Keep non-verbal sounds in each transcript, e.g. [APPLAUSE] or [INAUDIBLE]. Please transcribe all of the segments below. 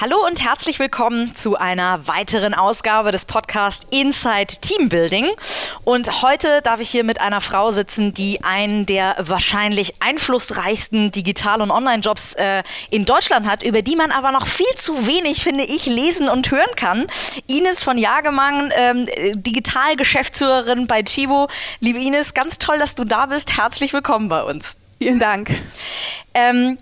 Hallo und herzlich willkommen zu einer weiteren Ausgabe des Podcasts Inside Team Building. Und heute darf ich hier mit einer Frau sitzen, die einen der wahrscheinlich einflussreichsten Digital- und Online-Jobs äh, in Deutschland hat, über die man aber noch viel zu wenig, finde ich, lesen und hören kann. Ines von Jagemann, ähm, Digital-Geschäftsführerin bei Chibo. Liebe Ines, ganz toll, dass du da bist. Herzlich willkommen bei uns. Vielen Dank. Ähm,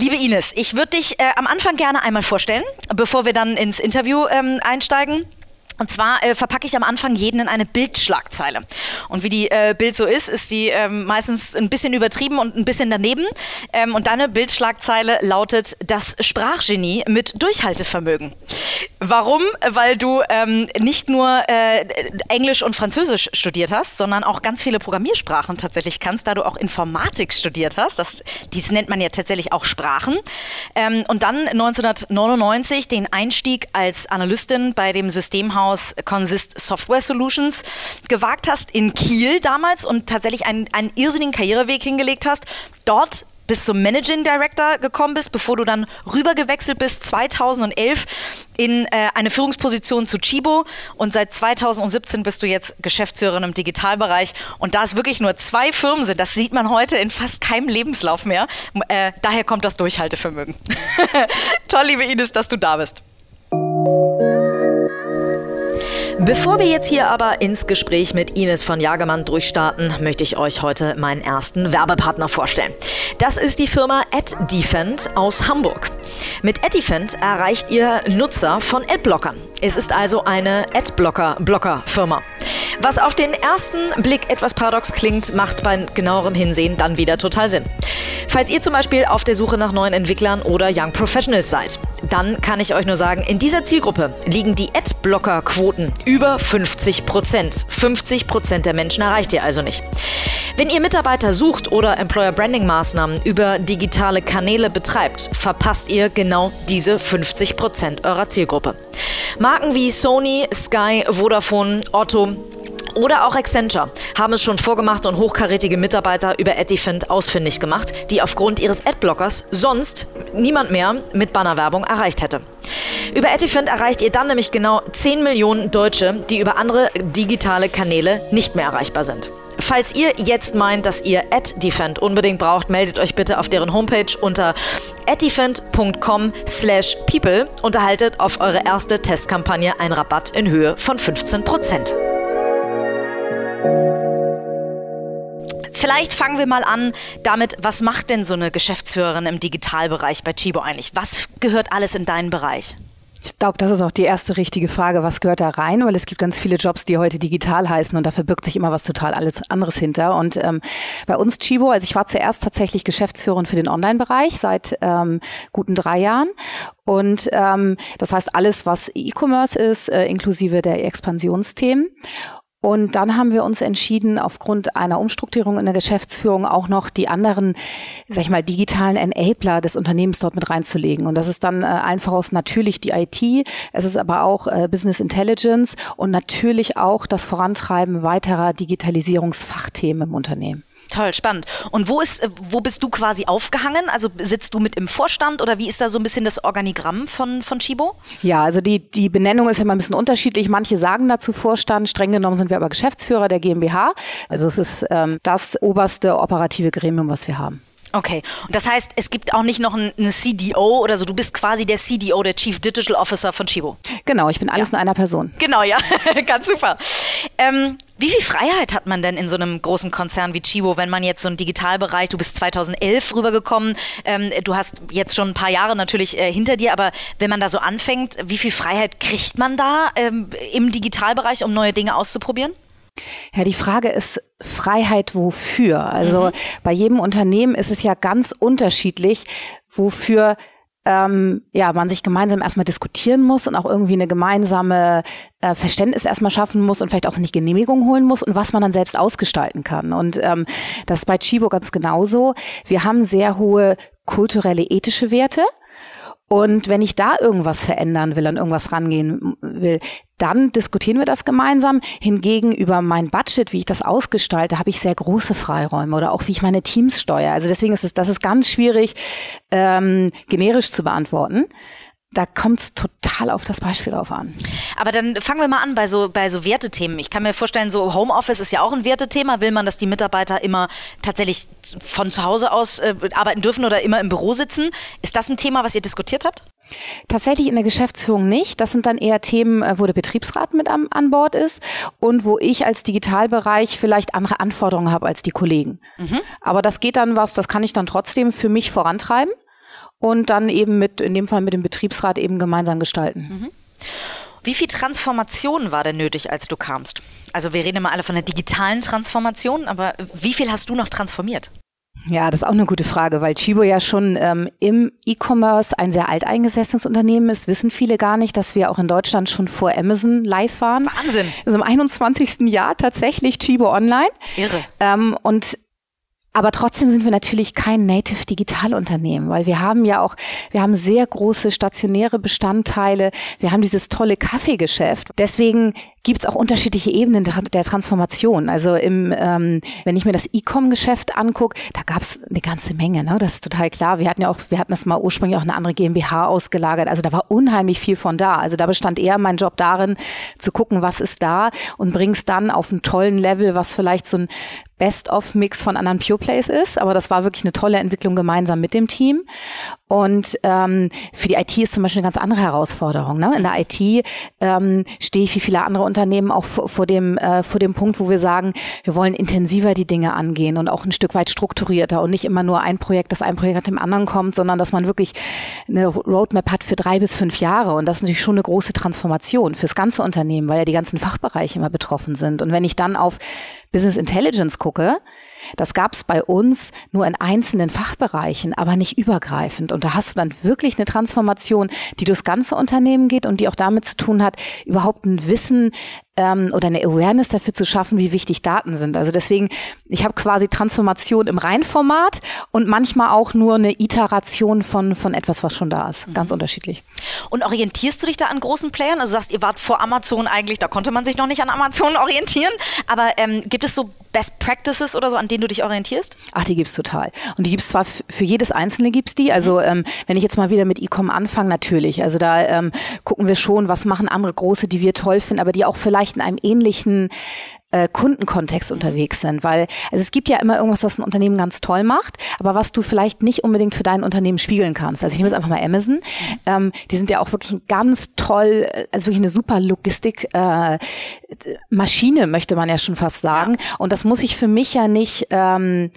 Liebe Ines, ich würde dich äh, am Anfang gerne einmal vorstellen, bevor wir dann ins Interview ähm, einsteigen. Und zwar äh, verpacke ich am Anfang jeden in eine Bildschlagzeile. Und wie die äh, Bild so ist, ist die ähm, meistens ein bisschen übertrieben und ein bisschen daneben. Ähm, und deine Bildschlagzeile lautet das Sprachgenie mit Durchhaltevermögen. Warum? Weil du ähm, nicht nur äh, Englisch und Französisch studiert hast, sondern auch ganz viele Programmiersprachen tatsächlich kannst, da du auch Informatik studiert hast. Das, dies nennt man ja tatsächlich auch Sprachen. Ähm, und dann 1999 den Einstieg als Analystin bei dem Systemhaus Krankenhaus Consist Software Solutions gewagt hast in Kiel damals und tatsächlich einen, einen irrsinnigen Karriereweg hingelegt hast. Dort bis zum Managing Director gekommen bist, bevor du dann rübergewechselt bist 2011 in äh, eine Führungsposition zu Chibo und seit 2017 bist du jetzt Geschäftsführerin im Digitalbereich und da es wirklich nur zwei Firmen sind, das sieht man heute in fast keinem Lebenslauf mehr. Äh, daher kommt das Durchhaltevermögen. [LAUGHS] Toll, liebe Ines, dass du da bist. Bevor wir jetzt hier aber ins Gespräch mit Ines von Jagermann durchstarten, möchte ich euch heute meinen ersten Werbepartner vorstellen. Das ist die Firma AdDefend aus Hamburg. Mit AdDefend erreicht ihr Nutzer von Adblockern. Es ist also eine Adblocker-Blocker-Firma. Was auf den ersten Blick etwas paradox klingt, macht bei genauerem Hinsehen dann wieder total Sinn. Falls ihr zum Beispiel auf der Suche nach neuen Entwicklern oder Young Professionals seid, dann kann ich euch nur sagen, in dieser Zielgruppe liegen die Adblocker-Quoten über 50 Prozent. 50 Prozent der Menschen erreicht ihr also nicht. Wenn ihr Mitarbeiter sucht oder Employer Branding Maßnahmen über digitale Kanäle betreibt, verpasst ihr genau diese 50 Prozent eurer Zielgruppe. Marken wie Sony, Sky, Vodafone, Otto, oder auch Accenture haben es schon vorgemacht und hochkarätige Mitarbeiter über Adifend ausfindig gemacht, die aufgrund ihres Adblockers sonst niemand mehr mit Bannerwerbung erreicht hätte. Über Adifend erreicht ihr dann nämlich genau 10 Millionen Deutsche, die über andere digitale Kanäle nicht mehr erreichbar sind. Falls ihr jetzt meint, dass ihr AdDefend unbedingt braucht, meldet euch bitte auf deren Homepage unter addefend.com slash people und erhaltet auf eure erste Testkampagne einen Rabatt in Höhe von 15%. Vielleicht fangen wir mal an damit, was macht denn so eine Geschäftsführerin im Digitalbereich bei Chibo eigentlich? Was gehört alles in deinen Bereich? Ich glaube, das ist auch die erste richtige Frage. Was gehört da rein? Weil es gibt ganz viele Jobs, die heute digital heißen und da verbirgt sich immer was total alles anderes hinter. Und ähm, bei uns Chibo, also ich war zuerst tatsächlich Geschäftsführerin für den Online-Bereich seit ähm, guten drei Jahren. Und ähm, das heißt alles, was E-Commerce ist, äh, inklusive der Expansionsthemen. Und dann haben wir uns entschieden, aufgrund einer Umstrukturierung in der Geschäftsführung auch noch die anderen, sag ich mal, digitalen Enabler des Unternehmens dort mit reinzulegen. Und das ist dann äh, einfach aus natürlich die IT, es ist aber auch äh, Business Intelligence und natürlich auch das Vorantreiben weiterer Digitalisierungsfachthemen im Unternehmen. Toll, spannend. Und wo ist, äh, wo bist du quasi aufgehangen? Also sitzt du mit im Vorstand oder wie ist da so ein bisschen das Organigramm von, von Chibo? Ja, also die, die Benennung ist immer ein bisschen unterschiedlich. Manche sagen dazu Vorstand, streng genommen sind wir aber Geschäftsführer der GmbH. Also es ist ähm, das oberste operative Gremium, was wir haben. Okay, und das heißt, es gibt auch nicht noch einen CDO oder so, du bist quasi der CDO, der Chief Digital Officer von Chibo. Genau, ich bin alles ja. in einer Person. Genau, ja, [LAUGHS] ganz super. Ähm, wie viel Freiheit hat man denn in so einem großen Konzern wie Chibo, wenn man jetzt so einen Digitalbereich, du bist 2011 rübergekommen, ähm, du hast jetzt schon ein paar Jahre natürlich äh, hinter dir, aber wenn man da so anfängt, wie viel Freiheit kriegt man da ähm, im Digitalbereich, um neue Dinge auszuprobieren? Ja, die Frage ist Freiheit wofür? Also mhm. bei jedem Unternehmen ist es ja ganz unterschiedlich, wofür ähm, ja, man sich gemeinsam erstmal diskutieren muss und auch irgendwie eine gemeinsame äh, Verständnis erstmal schaffen muss und vielleicht auch nicht Genehmigung holen muss und was man dann selbst ausgestalten kann. Und ähm, das ist bei Chibo ganz genauso. Wir haben sehr hohe kulturelle, ethische Werte. Und wenn ich da irgendwas verändern will, an irgendwas rangehen will, dann diskutieren wir das gemeinsam. Hingegen über mein Budget, wie ich das ausgestalte, habe ich sehr große Freiräume oder auch wie ich meine Teams steuere. Also deswegen ist es, das ist ganz schwierig, ähm, generisch zu beantworten da kommt es total auf das Beispiel drauf an. Aber dann fangen wir mal an bei so, bei so Wertethemen. Ich kann mir vorstellen, so Homeoffice ist ja auch ein Wertethema. Will man, dass die Mitarbeiter immer tatsächlich von zu Hause aus äh, arbeiten dürfen oder immer im Büro sitzen? Ist das ein Thema, was ihr diskutiert habt? Tatsächlich in der Geschäftsführung nicht. Das sind dann eher Themen, äh, wo der Betriebsrat mit an, an Bord ist und wo ich als Digitalbereich vielleicht andere Anforderungen habe als die Kollegen. Mhm. Aber das geht dann was, das kann ich dann trotzdem für mich vorantreiben und dann eben mit, in dem Fall mit dem Betriebsrat eben gemeinsam gestalten. Mhm. Wie viel Transformation war denn nötig, als du kamst? Also wir reden immer alle von der digitalen Transformation, aber wie viel hast du noch transformiert? Ja, das ist auch eine gute Frage, weil Chibo ja schon ähm, im E-Commerce ein sehr alteingesessenes Unternehmen ist. Wissen viele gar nicht, dass wir auch in Deutschland schon vor Amazon live waren. Wahnsinn. Also im 21. Jahr tatsächlich Chibo Online. Irre. Ähm, und aber trotzdem sind wir natürlich kein Native Digitalunternehmen, weil wir haben ja auch, wir haben sehr große stationäre Bestandteile. Wir haben dieses tolle Kaffeegeschäft. Deswegen gibt es auch unterschiedliche Ebenen der Transformation. Also im, ähm, wenn ich mir das E-Com-Geschäft angucke, da gab es eine ganze Menge. Ne? Das ist total klar. Wir hatten ja auch, wir hatten das mal ursprünglich auch eine andere GmbH ausgelagert. Also da war unheimlich viel von da. Also da bestand eher mein Job darin, zu gucken, was ist da und bringst dann auf einen tollen Level, was vielleicht so ein Best-of-Mix von anderen Pure Plays ist. Aber das war wirklich eine tolle Entwicklung gemeinsam mit dem Team. Und ähm, für die IT ist zum Beispiel eine ganz andere Herausforderung. Ne? In der IT ähm, stehe ich wie viele andere Unternehmen auch vor, vor, dem, äh, vor dem Punkt, wo wir sagen, wir wollen intensiver die Dinge angehen und auch ein Stück weit strukturierter und nicht immer nur ein Projekt, das ein Projekt nach dem anderen kommt, sondern dass man wirklich eine Roadmap hat für drei bis fünf Jahre. Und das ist natürlich schon eine große Transformation fürs ganze Unternehmen, weil ja die ganzen Fachbereiche immer betroffen sind. Und wenn ich dann auf Business Intelligence gucke, das gab es bei uns nur in einzelnen Fachbereichen, aber nicht übergreifend. Und da hast du dann wirklich eine Transformation, die durchs ganze Unternehmen geht und die auch damit zu tun hat, überhaupt ein Wissen ähm, oder eine Awareness dafür zu schaffen, wie wichtig Daten sind. Also deswegen, ich habe quasi Transformation im Reinformat und manchmal auch nur eine Iteration von, von etwas, was schon da ist. Ganz mhm. unterschiedlich. Und orientierst du dich da an großen Playern? Also du sagst, ihr wart vor Amazon eigentlich, da konnte man sich noch nicht an Amazon [LAUGHS] orientieren. Aber ähm, gibt es so Best Practices oder so, an denen du dich orientierst? Ach, die gibt's total. Und die gibt's zwar für jedes Einzelne gibt's die. Also mhm. ähm, wenn ich jetzt mal wieder mit E-Com anfange, natürlich. Also da ähm, gucken wir schon, was machen andere große, die wir toll finden, aber die auch vielleicht in einem ähnlichen äh, Kundenkontext unterwegs sind, weil also es gibt ja immer irgendwas, was ein Unternehmen ganz toll macht, aber was du vielleicht nicht unbedingt für dein Unternehmen spiegeln kannst. Also ich nehme jetzt einfach mal Amazon. Ähm, die sind ja auch wirklich ganz toll, also wirklich eine super Logistik äh, Maschine möchte man ja schon fast sagen. Ja. Und das muss ich für mich ja nicht ähm,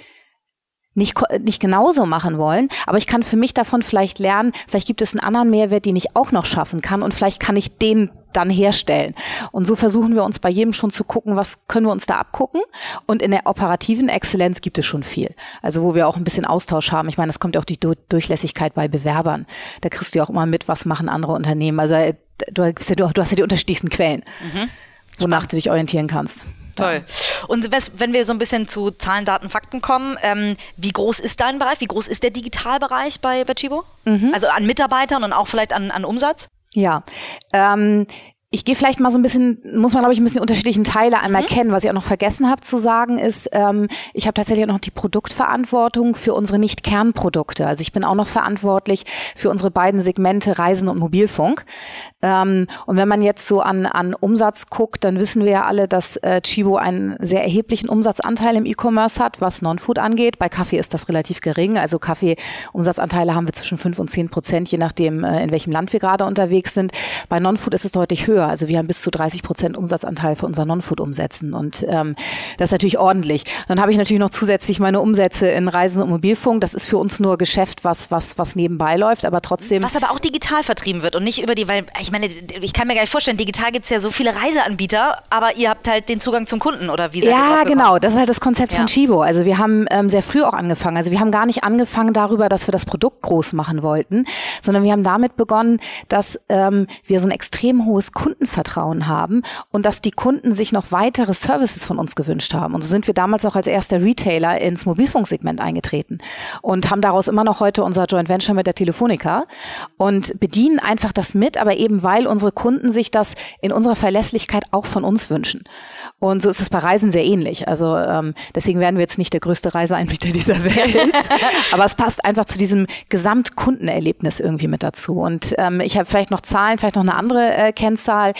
nicht, nicht genauso machen wollen, aber ich kann für mich davon vielleicht lernen, vielleicht gibt es einen anderen Mehrwert, den ich auch noch schaffen kann und vielleicht kann ich den dann herstellen. Und so versuchen wir uns bei jedem schon zu gucken, was können wir uns da abgucken. Und in der operativen Exzellenz gibt es schon viel. Also wo wir auch ein bisschen Austausch haben. Ich meine, es kommt ja auch die Durchlässigkeit bei Bewerbern. Da kriegst du ja auch immer mit, was machen andere Unternehmen. Also äh, du, hast ja, du hast ja die unterschiedlichsten Quellen, mhm. wonach du dich orientieren kannst. Toll. Und wenn wir so ein bisschen zu Zahlen, Daten, Fakten kommen, ähm, wie groß ist dein Bereich? Wie groß ist der Digitalbereich bei, bei Chibo? Mhm. Also an Mitarbeitern und auch vielleicht an, an Umsatz? Ja, ähm, ich gehe vielleicht mal so ein bisschen, muss man glaube ich ein bisschen unterschiedlichen Teile einmal mhm. kennen. Was ich auch noch vergessen habe zu sagen ist, ähm, ich habe tatsächlich auch noch die Produktverantwortung für unsere Nicht-Kernprodukte. Also ich bin auch noch verantwortlich für unsere beiden Segmente Reisen und Mobilfunk. Ähm, und wenn man jetzt so an, an Umsatz guckt, dann wissen wir ja alle, dass äh, Chibo einen sehr erheblichen Umsatzanteil im E-Commerce hat, was Non-Food angeht. Bei Kaffee ist das relativ gering. Also Kaffee-Umsatzanteile haben wir zwischen fünf und zehn Prozent, je nachdem, äh, in welchem Land wir gerade unterwegs sind. Bei Non-Food ist es deutlich höher. Also wir haben bis zu 30 Prozent Umsatzanteil für unser Non-Food-Umsätzen und ähm, das ist natürlich ordentlich. Dann habe ich natürlich noch zusätzlich meine Umsätze in Reisen und Mobilfunk. Das ist für uns nur Geschäft, was, was, was nebenbei läuft, aber trotzdem. Was aber auch digital vertrieben wird und nicht über die, weil ich meine, ich kann mir gar nicht vorstellen, digital gibt es ja so viele Reiseanbieter, aber ihr habt halt den Zugang zum Kunden oder wie seid Ja, genau, das ist halt das Konzept ja. von Chibo. Also wir haben ähm, sehr früh auch angefangen. Also wir haben gar nicht angefangen darüber, dass wir das Produkt groß machen wollten, sondern wir haben damit begonnen, dass ähm, wir so ein extrem hohes Kundenvertrauen haben und dass die Kunden sich noch weitere Services von uns gewünscht haben. Und so sind wir damals auch als erster Retailer ins Mobilfunksegment eingetreten und haben daraus immer noch heute unser Joint Venture mit der Telefonica und bedienen einfach das mit, aber eben weil unsere Kunden sich das in unserer Verlässlichkeit auch von uns wünschen. Und so ist es bei Reisen sehr ähnlich. Also ähm, deswegen werden wir jetzt nicht der größte Reiseanbieter [LAUGHS] dieser Welt, [LAUGHS] aber es passt einfach zu diesem Gesamtkundenerlebnis irgendwie mit dazu. Und ähm, ich habe vielleicht noch Zahlen, vielleicht noch eine andere äh, Kennzahl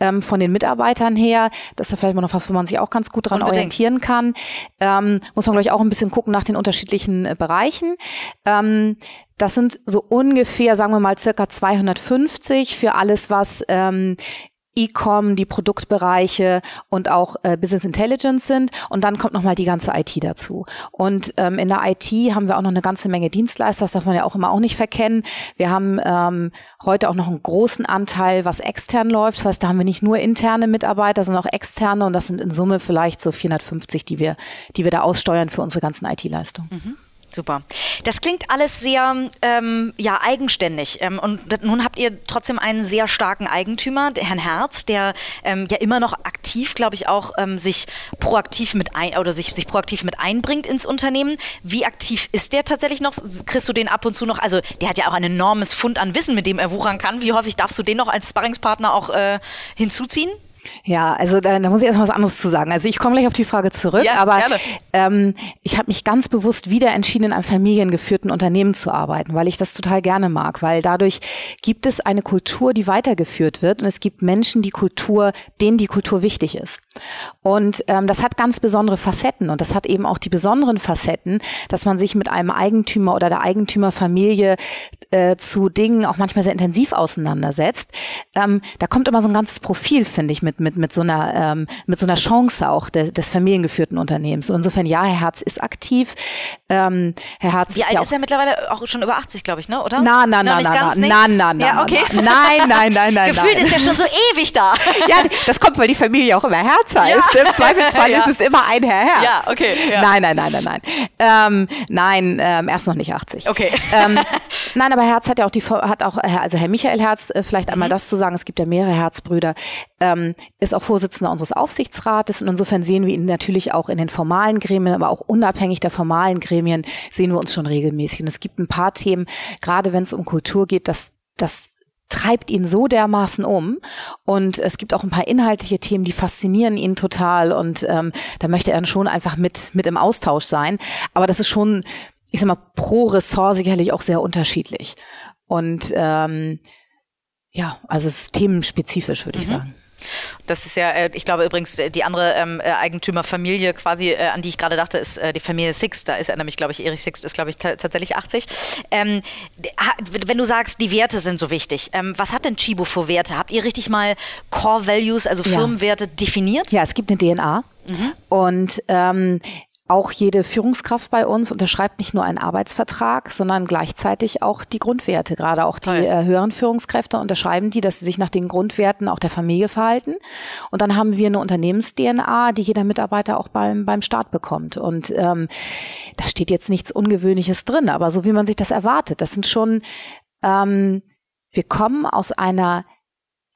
ähm, von den Mitarbeitern her. Das ist ja vielleicht mal noch was, wo man sich auch ganz gut dran Unbedingt. orientieren kann. Ähm, muss man, glaube ich, auch ein bisschen gucken nach den unterschiedlichen äh, Bereichen. Ähm, das sind so ungefähr, sagen wir mal, circa 250 für alles, was ähm, E-Com, die Produktbereiche und auch äh, Business Intelligence sind. Und dann kommt nochmal die ganze IT dazu. Und ähm, in der IT haben wir auch noch eine ganze Menge Dienstleister, das darf man ja auch immer auch nicht verkennen. Wir haben ähm, heute auch noch einen großen Anteil, was extern läuft. Das heißt, da haben wir nicht nur interne Mitarbeiter, sondern auch externe. Und das sind in Summe vielleicht so 450, die wir, die wir da aussteuern für unsere ganzen IT-Leistungen. Mhm. Super. Das klingt alles sehr ähm, ja, eigenständig. Ähm, und nun habt ihr trotzdem einen sehr starken Eigentümer, Herrn Herz, der ähm, ja immer noch aktiv, glaube ich, auch ähm, sich proaktiv mit ein oder sich, sich proaktiv mit einbringt ins Unternehmen. Wie aktiv ist der tatsächlich noch? Kriegst du den ab und zu noch? Also der hat ja auch ein enormes Fund an Wissen, mit dem er wuchern kann. Wie häufig darfst du den noch als Sparringspartner auch äh, hinzuziehen? Ja, also da, da muss ich erstmal was anderes zu sagen. Also ich komme gleich auf die Frage zurück, ja, aber ähm, ich habe mich ganz bewusst wieder entschieden, in einem familiengeführten Unternehmen zu arbeiten, weil ich das total gerne mag, weil dadurch gibt es eine Kultur, die weitergeführt wird und es gibt Menschen, die Kultur, denen die Kultur wichtig ist. Und ähm, das hat ganz besondere Facetten und das hat eben auch die besonderen Facetten, dass man sich mit einem Eigentümer oder der Eigentümerfamilie äh, zu Dingen auch manchmal sehr intensiv auseinandersetzt. Ähm, da kommt immer so ein ganzes Profil, finde ich, mit, mit, mit, so einer, ähm, mit so einer Chance auch de, des familiengeführten Unternehmens. Und insofern, ja, Herr Herz ist aktiv. Ähm, Herr Herz Wie ist alt ja ist er mittlerweile auch schon über 80, glaube ich, ne? oder? Na, na, na, na, na, na, na, ja, okay. Nein, nein, nein, nein. Gefühlt nein. ist er schon so ewig da. ja, das kommt, weil die Familie auch immer Herz heißt. Ja. Im Zweifelsfall [LAUGHS] ja. ist es immer ein Herr Herz. Ja, okay. Ja. Nein, nein, nein, nein, nein. Ähm, nein, ähm, er ist noch nicht 80. Okay. Ähm, nein, aber Herz hat ja auch die, hat auch, also Herr Michael Herz, äh, vielleicht einmal mhm. das zu sagen, es gibt ja mehrere Herzbrüder, ähm, ist auch Vorsitzender unseres Aufsichtsrates und insofern sehen wir ihn natürlich auch in den formalen Gremien, aber auch unabhängig der formalen Gremien sehen wir uns schon regelmäßig. Und es gibt ein paar Themen, gerade wenn es um Kultur geht, dass das treibt ihn so dermaßen um. Und es gibt auch ein paar inhaltliche Themen, die faszinieren ihn total. Und ähm, da möchte er dann schon einfach mit, mit im Austausch sein. Aber das ist schon, ich sag mal, pro Ressort sicherlich auch sehr unterschiedlich. Und ähm, ja, also es ist themenspezifisch, würde mhm. ich sagen. Das ist ja, äh, ich glaube übrigens, äh, die andere ähm, äh, Eigentümerfamilie quasi, äh, an die ich gerade dachte, ist äh, die Familie Six. Da ist er nämlich, glaube ich, Erich Six ist, glaube ich, tatsächlich 80. Ähm, wenn du sagst, die Werte sind so wichtig, ähm, was hat denn Chibo für Werte? Habt ihr richtig mal Core Values, also Firmenwerte ja. definiert? Ja, es gibt eine DNA. Mhm. Und ähm, auch jede Führungskraft bei uns unterschreibt nicht nur einen Arbeitsvertrag, sondern gleichzeitig auch die Grundwerte. Gerade auch die äh, höheren Führungskräfte unterschreiben die, dass sie sich nach den Grundwerten auch der Familie verhalten. Und dann haben wir eine Unternehmens-DNA, die jeder Mitarbeiter auch beim, beim Start bekommt. Und ähm, da steht jetzt nichts Ungewöhnliches drin, aber so wie man sich das erwartet. Das sind schon, ähm, wir kommen aus einer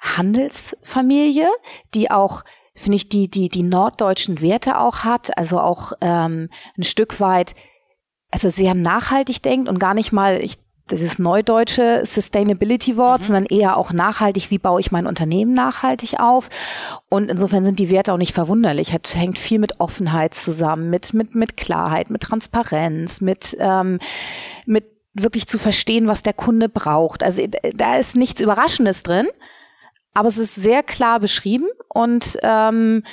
Handelsfamilie, die auch finde ich, die, die, die norddeutschen Werte auch hat, also auch ähm, ein Stück weit, also sehr nachhaltig denkt und gar nicht mal, ich, das ist neudeutsche Sustainability-Wort, mhm. sondern eher auch nachhaltig, wie baue ich mein Unternehmen nachhaltig auf. Und insofern sind die Werte auch nicht verwunderlich. Es hängt viel mit Offenheit zusammen, mit, mit, mit Klarheit, mit Transparenz, mit, ähm, mit wirklich zu verstehen, was der Kunde braucht. Also da ist nichts Überraschendes drin, aber es ist sehr klar beschrieben und ähm,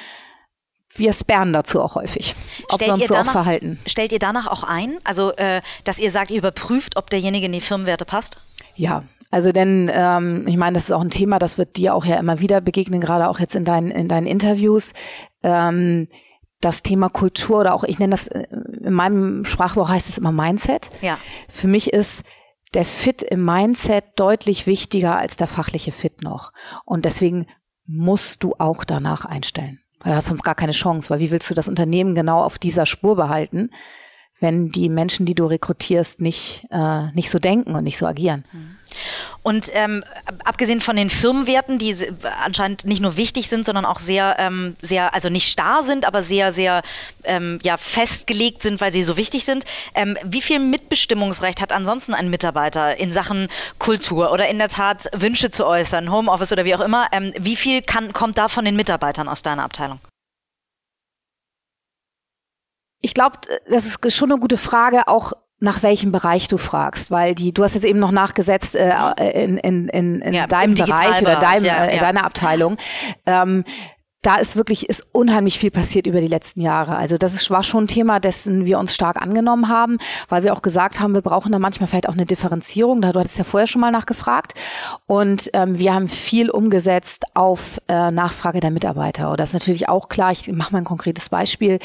wir sperren dazu auch häufig, ob stellt wir uns so danach, auch verhalten. Stellt ihr danach auch ein, also äh, dass ihr sagt, ihr überprüft, ob derjenige in die Firmenwerte passt? Ja, Also denn, ähm, ich meine, das ist auch ein Thema, das wird dir auch ja immer wieder begegnen, gerade auch jetzt in deinen, in deinen Interviews. Ähm, das Thema Kultur oder auch, ich nenne das, äh, in meinem Sprachbuch heißt es immer Mindset. Ja. Für mich ist der Fit im Mindset deutlich wichtiger als der fachliche Fit noch. Und deswegen musst du auch danach einstellen. Weil du hast sonst gar keine Chance, weil wie willst du das Unternehmen genau auf dieser Spur behalten, wenn die Menschen, die du rekrutierst, nicht, äh, nicht so denken und nicht so agieren. Und ähm, abgesehen von den Firmenwerten, die anscheinend nicht nur wichtig sind, sondern auch sehr, ähm, sehr, also nicht starr sind, aber sehr, sehr ähm, ja, festgelegt sind, weil sie so wichtig sind. Ähm, wie viel Mitbestimmungsrecht hat ansonsten ein Mitarbeiter in Sachen Kultur oder in der Tat Wünsche zu äußern, Homeoffice oder wie auch immer? Ähm, wie viel kann, kommt da von den Mitarbeitern aus deiner Abteilung? Ich glaube, das ist schon eine gute Frage, auch nach welchem Bereich du fragst, weil die, du hast jetzt eben noch nachgesetzt äh, in, in, in, in ja, deinem Bereich oder deinem, ja, äh, ja. deiner Abteilung. Ähm, da ist wirklich ist unheimlich viel passiert über die letzten Jahre. Also das ist, war schon ein Thema, dessen wir uns stark angenommen haben, weil wir auch gesagt haben, wir brauchen da manchmal vielleicht auch eine Differenzierung. Da du hattest ja vorher schon mal nachgefragt. Und ähm, wir haben viel umgesetzt auf äh, Nachfrage der Mitarbeiter. Und das ist natürlich auch klar. Ich mache mal ein konkretes Beispiel.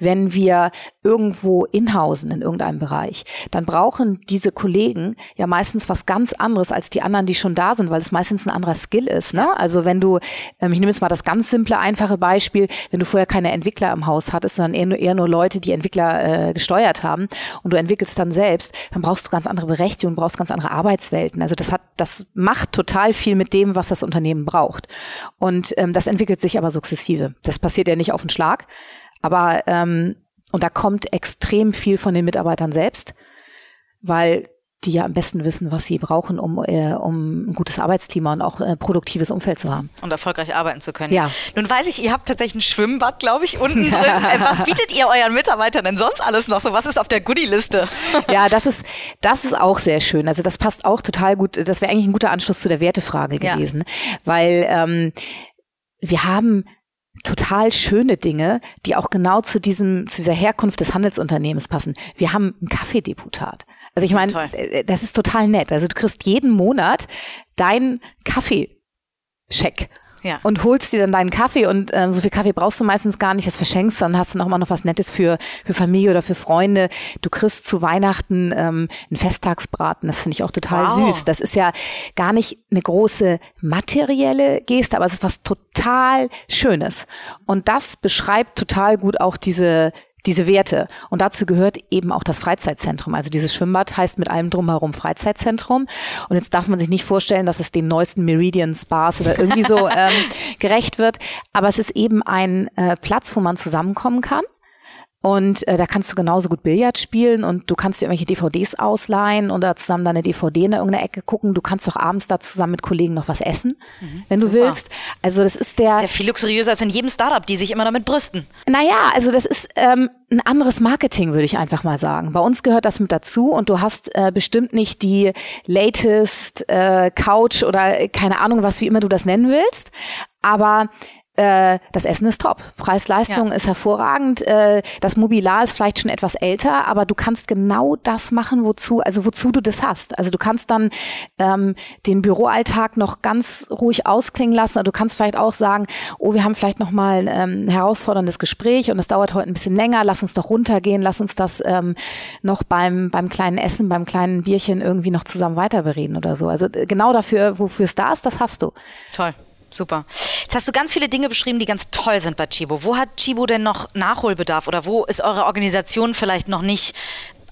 Wenn wir irgendwo inhausen in irgendeinem Bereich, dann brauchen diese Kollegen ja meistens was ganz anderes als die anderen, die schon da sind, weil es meistens ein anderer Skill ist. Ne? Also wenn du, ähm, ich nehme jetzt mal das ganz simple simple, einfache Beispiel, wenn du vorher keine Entwickler im Haus hattest, sondern eher nur, eher nur Leute, die Entwickler äh, gesteuert haben und du entwickelst dann selbst, dann brauchst du ganz andere Berechtigungen, brauchst ganz andere Arbeitswelten. Also das hat, das macht total viel mit dem, was das Unternehmen braucht. Und ähm, das entwickelt sich aber sukzessive. Das passiert ja nicht auf den Schlag. Aber ähm, und da kommt extrem viel von den Mitarbeitern selbst, weil die ja am besten wissen, was sie brauchen, um, äh, um ein gutes Arbeitsklima und auch äh, produktives Umfeld zu haben. Und erfolgreich arbeiten zu können. Ja. Nun weiß ich, ihr habt tatsächlich ein Schwimmbad, glaube ich, unten drin. [LAUGHS] Äh, was bietet ihr euren Mitarbeitern denn sonst alles noch so? Was ist auf der Goodie-Liste? [LAUGHS] Ja, das ist, das ist auch sehr schön. Also das passt auch total gut. Das wäre eigentlich ein guter Anschluss zu der Wertefrage gewesen. Ja. Weil ähm, wir haben total schöne Dinge, die auch genau zu diesem, zu dieser Herkunft des Handelsunternehmens passen. Wir haben ein Kaffeedeputat. Also ich meine, äh, das ist total nett. Also du kriegst jeden Monat deinen Kaffeecheck. Ja. Und holst dir dann deinen Kaffee und ähm, so viel Kaffee brauchst du meistens gar nicht, das verschenkst, dann hast du noch mal noch was Nettes für, für Familie oder für Freunde. Du kriegst zu Weihnachten ähm, einen Festtagsbraten, das finde ich auch total wow. süß. Das ist ja gar nicht eine große materielle Geste, aber es ist was total Schönes. Und das beschreibt total gut auch diese, diese Werte. Und dazu gehört eben auch das Freizeitzentrum. Also dieses Schwimmbad heißt mit allem drumherum Freizeitzentrum. Und jetzt darf man sich nicht vorstellen, dass es den neuesten Meridian Spas oder irgendwie so [LAUGHS] ähm, gerecht wird. Aber es ist eben ein äh, Platz, wo man zusammenkommen kann und äh, da kannst du genauso gut Billard spielen und du kannst dir irgendwelche DVDs ausleihen oder zusammen deine DVD in irgendeiner Ecke gucken. Du kannst doch abends da zusammen mit Kollegen noch was essen, mhm, wenn du willst. Also das ist der. Sehr viel luxuriöser als in jedem Startup, die sich immer damit brüsten. Naja, also das ist ähm, ein anderes Marketing, würde ich einfach mal sagen. Bei uns gehört das mit dazu und du hast äh, bestimmt nicht die latest äh, Couch oder keine Ahnung was, wie immer du das nennen willst. Aber äh, das Essen ist top. Preis-Leistung ja. ist hervorragend. Äh, das Mobilar ist vielleicht schon etwas älter, aber du kannst genau das machen, wozu, also wozu du das hast. Also du kannst dann ähm, den Büroalltag noch ganz ruhig ausklingen lassen. Du kannst vielleicht auch sagen, oh, wir haben vielleicht noch mal ähm, ein herausforderndes Gespräch und das dauert heute ein bisschen länger. Lass uns doch runtergehen. Lass uns das ähm, noch beim beim kleinen Essen, beim kleinen Bierchen irgendwie noch zusammen weiter bereden oder so. Also äh, genau dafür, wofür es da ist, das hast du. Toll. Super. Jetzt hast du ganz viele Dinge beschrieben, die ganz toll sind bei Chibo. Wo hat Chibo denn noch Nachholbedarf oder wo ist eure Organisation vielleicht noch nicht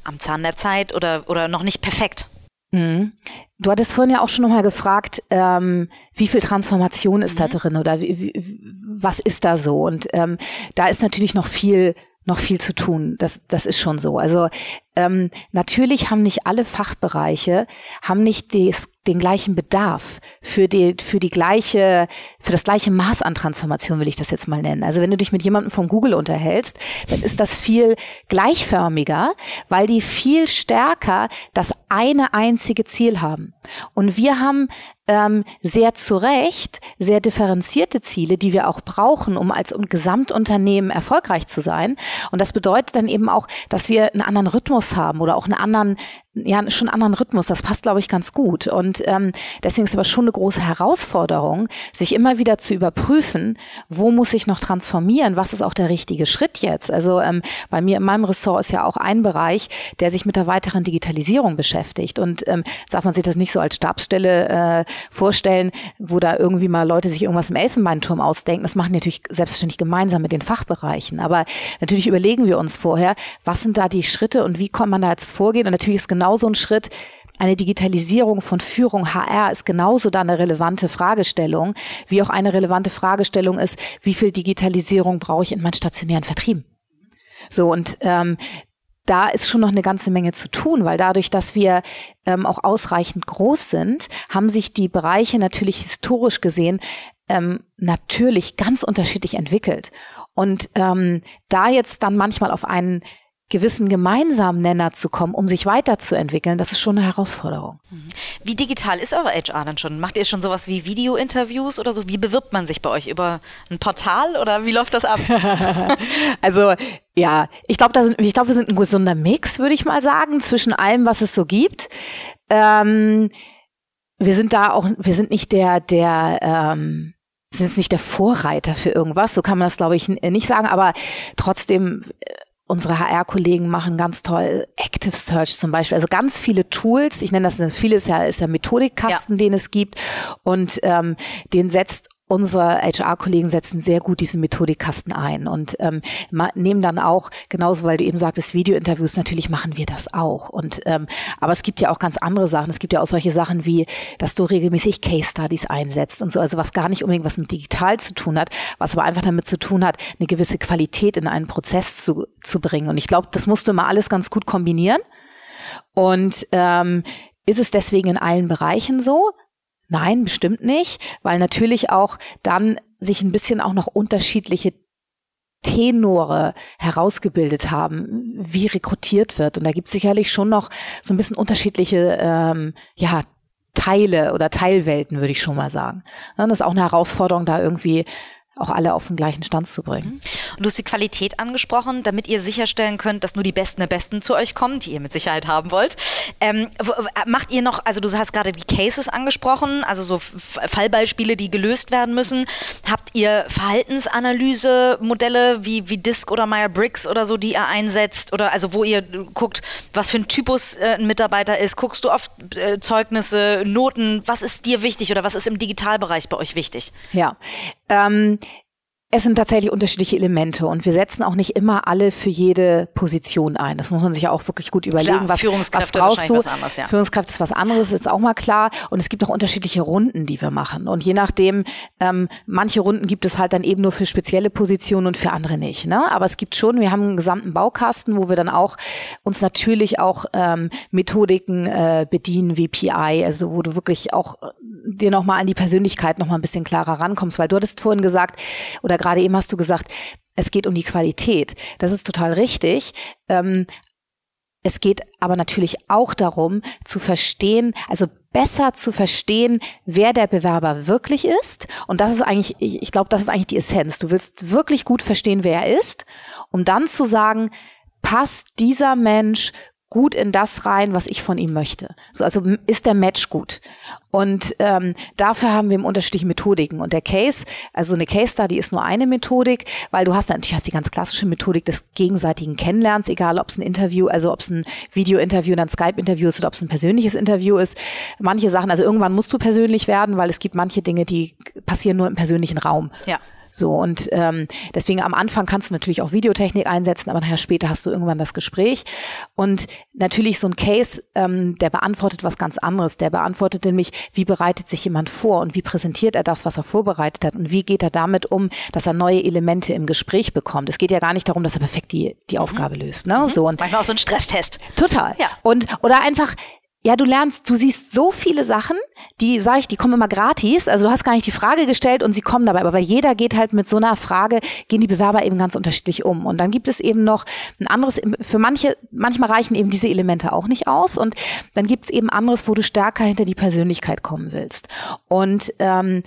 am Zahn der Zeit oder, oder noch nicht perfekt? Mhm. Du hattest vorhin ja auch schon nochmal gefragt, ähm, wie viel Transformation ist mhm. da drin oder wie, wie, was ist da so? Und ähm, da ist natürlich noch viel noch viel zu tun. Das, das ist schon so. Also ähm, natürlich haben nicht alle Fachbereiche, haben nicht des, den gleichen Bedarf für die, für die gleiche, für das gleiche Maß an Transformation, will ich das jetzt mal nennen. Also wenn du dich mit jemandem von Google unterhältst, dann ist das viel gleichförmiger, weil die viel stärker das eine einzige Ziel haben. Und wir haben ähm, sehr zu Recht sehr differenzierte Ziele, die wir auch brauchen, um als Gesamtunternehmen erfolgreich zu sein. Und das bedeutet dann eben auch, dass wir einen anderen Rhythmus haben oder auch einen anderen ja schon anderen Rhythmus. Das passt, glaube ich, ganz gut. Und ähm, deswegen ist aber schon eine große Herausforderung, sich immer wieder zu überprüfen, wo muss ich noch transformieren, was ist auch der richtige Schritt jetzt. Also ähm, bei mir in meinem Ressort ist ja auch ein Bereich, der sich mit der weiteren Digitalisierung beschäftigt. Und ähm, darf man sich das nicht so als Stabsstelle äh, vorstellen, wo da irgendwie mal Leute sich irgendwas im Elfenbeinturm ausdenken. Das machen natürlich selbstverständlich gemeinsam mit den Fachbereichen. Aber natürlich überlegen wir uns vorher, was sind da die Schritte und wie kann man da jetzt vorgehen. Und natürlich ist genauso ein Schritt, eine Digitalisierung von Führung HR ist genauso da eine relevante Fragestellung, wie auch eine relevante Fragestellung ist, wie viel Digitalisierung brauche ich in meinen stationären Vertrieben? So, und ähm, da ist schon noch eine ganze Menge zu tun, weil dadurch, dass wir ähm, auch ausreichend groß sind, haben sich die Bereiche natürlich historisch gesehen ähm, natürlich ganz unterschiedlich entwickelt. Und ähm, da jetzt dann manchmal auf einen gewissen gemeinsamen Nenner zu kommen, um sich weiterzuentwickeln, das ist schon eine Herausforderung. Mhm. Wie digital ist eure HR dann schon? Macht ihr schon sowas wie Video-Interviews oder so? Wie bewirbt man sich bei euch? Über ein Portal oder wie läuft das ab? [LAUGHS] also ja, ich glaube, ich glaube, wir sind ein gesunder Mix, würde ich mal sagen, zwischen allem, was es so gibt. Ähm, wir sind da auch, wir sind nicht der, der ähm, sind jetzt nicht der Vorreiter für irgendwas, so kann man das, glaube ich, nicht sagen, aber trotzdem äh, Unsere HR-Kollegen machen ganz toll Active Search zum Beispiel, also ganz viele Tools. Ich nenne das, vieles ja ist ja Methodikkasten, ja. den es gibt und ähm, den setzt unsere HR-Kollegen setzen sehr gut diesen Methodikkasten ein und ähm, nehmen dann auch, genauso weil du eben sagtest, Video-Interviews, natürlich machen wir das auch. Und ähm, aber es gibt ja auch ganz andere Sachen. Es gibt ja auch solche Sachen wie, dass du regelmäßig Case-Studies einsetzt und so, also was gar nicht unbedingt was mit digital zu tun hat, was aber einfach damit zu tun hat, eine gewisse Qualität in einen Prozess zu, zu bringen. Und ich glaube, das musst du mal alles ganz gut kombinieren. Und ähm, ist es deswegen in allen Bereichen so? Nein, bestimmt nicht, weil natürlich auch dann sich ein bisschen auch noch unterschiedliche Tenore herausgebildet haben, wie rekrutiert wird. Und da gibt es sicherlich schon noch so ein bisschen unterschiedliche ähm, ja, Teile oder Teilwelten, würde ich schon mal sagen. das ist auch eine Herausforderung, da irgendwie auch alle auf den gleichen Stand zu bringen. Und du hast die Qualität angesprochen, damit ihr sicherstellen könnt, dass nur die Besten der Besten zu euch kommen, die ihr mit Sicherheit haben wollt. Ähm, macht ihr noch, also du hast gerade die Cases angesprochen, also so Fallbeispiele, die gelöst werden müssen. Habt ihr Verhaltensanalyse-Modelle wie, wie Disk oder Meyer-Briggs oder so, die ihr einsetzt? Oder also wo ihr guckt, was für ein Typus äh, ein Mitarbeiter ist? Guckst du oft äh, Zeugnisse, Noten? Was ist dir wichtig oder was ist im Digitalbereich bei euch wichtig? Ja, ähm, es sind tatsächlich unterschiedliche Elemente und wir setzen auch nicht immer alle für jede Position ein. Das muss man sich ja auch wirklich gut überlegen. Klar, was, was brauchst du? Was anderes, ja. Führungskraft ist was anderes, ist auch mal klar. Und es gibt auch unterschiedliche Runden, die wir machen. Und je nachdem, ähm, manche Runden gibt es halt dann eben nur für spezielle Positionen und für andere nicht. Ne? Aber es gibt schon, wir haben einen gesamten Baukasten, wo wir dann auch uns natürlich auch ähm, Methodiken äh, bedienen wie PI, also wo du wirklich auch äh, dir nochmal an die Persönlichkeit nochmal ein bisschen klarer rankommst. Weil du hattest vorhin gesagt, oder oder gerade eben hast du gesagt, es geht um die Qualität. Das ist total richtig. Ähm, es geht aber natürlich auch darum, zu verstehen, also besser zu verstehen, wer der Bewerber wirklich ist. Und das ist eigentlich, ich, ich glaube, das ist eigentlich die Essenz. Du willst wirklich gut verstehen, wer er ist, um dann zu sagen, passt dieser Mensch gut in das rein, was ich von ihm möchte. So, also ist der Match gut. Und ähm, dafür haben wir eben unterschiedliche Methodiken. Und der Case, also eine Case Study ist nur eine Methodik, weil du hast natürlich hast die ganz klassische Methodik des gegenseitigen Kennenlernens, egal ob es ein Interview, also ob es ein Video-Interview, dann Skype-Interview ist oder ob es ein persönliches Interview ist. Manche Sachen, also irgendwann musst du persönlich werden, weil es gibt manche Dinge, die passieren nur im persönlichen Raum. Ja. So und ähm, deswegen am Anfang kannst du natürlich auch Videotechnik einsetzen, aber nachher später hast du irgendwann das Gespräch. Und natürlich so ein Case, ähm, der beantwortet was ganz anderes. Der beantwortet nämlich, wie bereitet sich jemand vor und wie präsentiert er das, was er vorbereitet hat und wie geht er damit um, dass er neue Elemente im Gespräch bekommt. Es geht ja gar nicht darum, dass er perfekt die, die mhm. Aufgabe löst. Ne? Mhm. So und manchmal auch so ein Stresstest. Total. Ja. Und oder einfach ja, du lernst, du siehst so viele Sachen, die, sag ich, die kommen immer gratis. Also du hast gar nicht die Frage gestellt und sie kommen dabei. Aber weil jeder geht halt mit so einer Frage, gehen die Bewerber eben ganz unterschiedlich um. Und dann gibt es eben noch ein anderes, für manche, manchmal reichen eben diese Elemente auch nicht aus. Und dann gibt es eben anderes, wo du stärker hinter die Persönlichkeit kommen willst. Und ähm,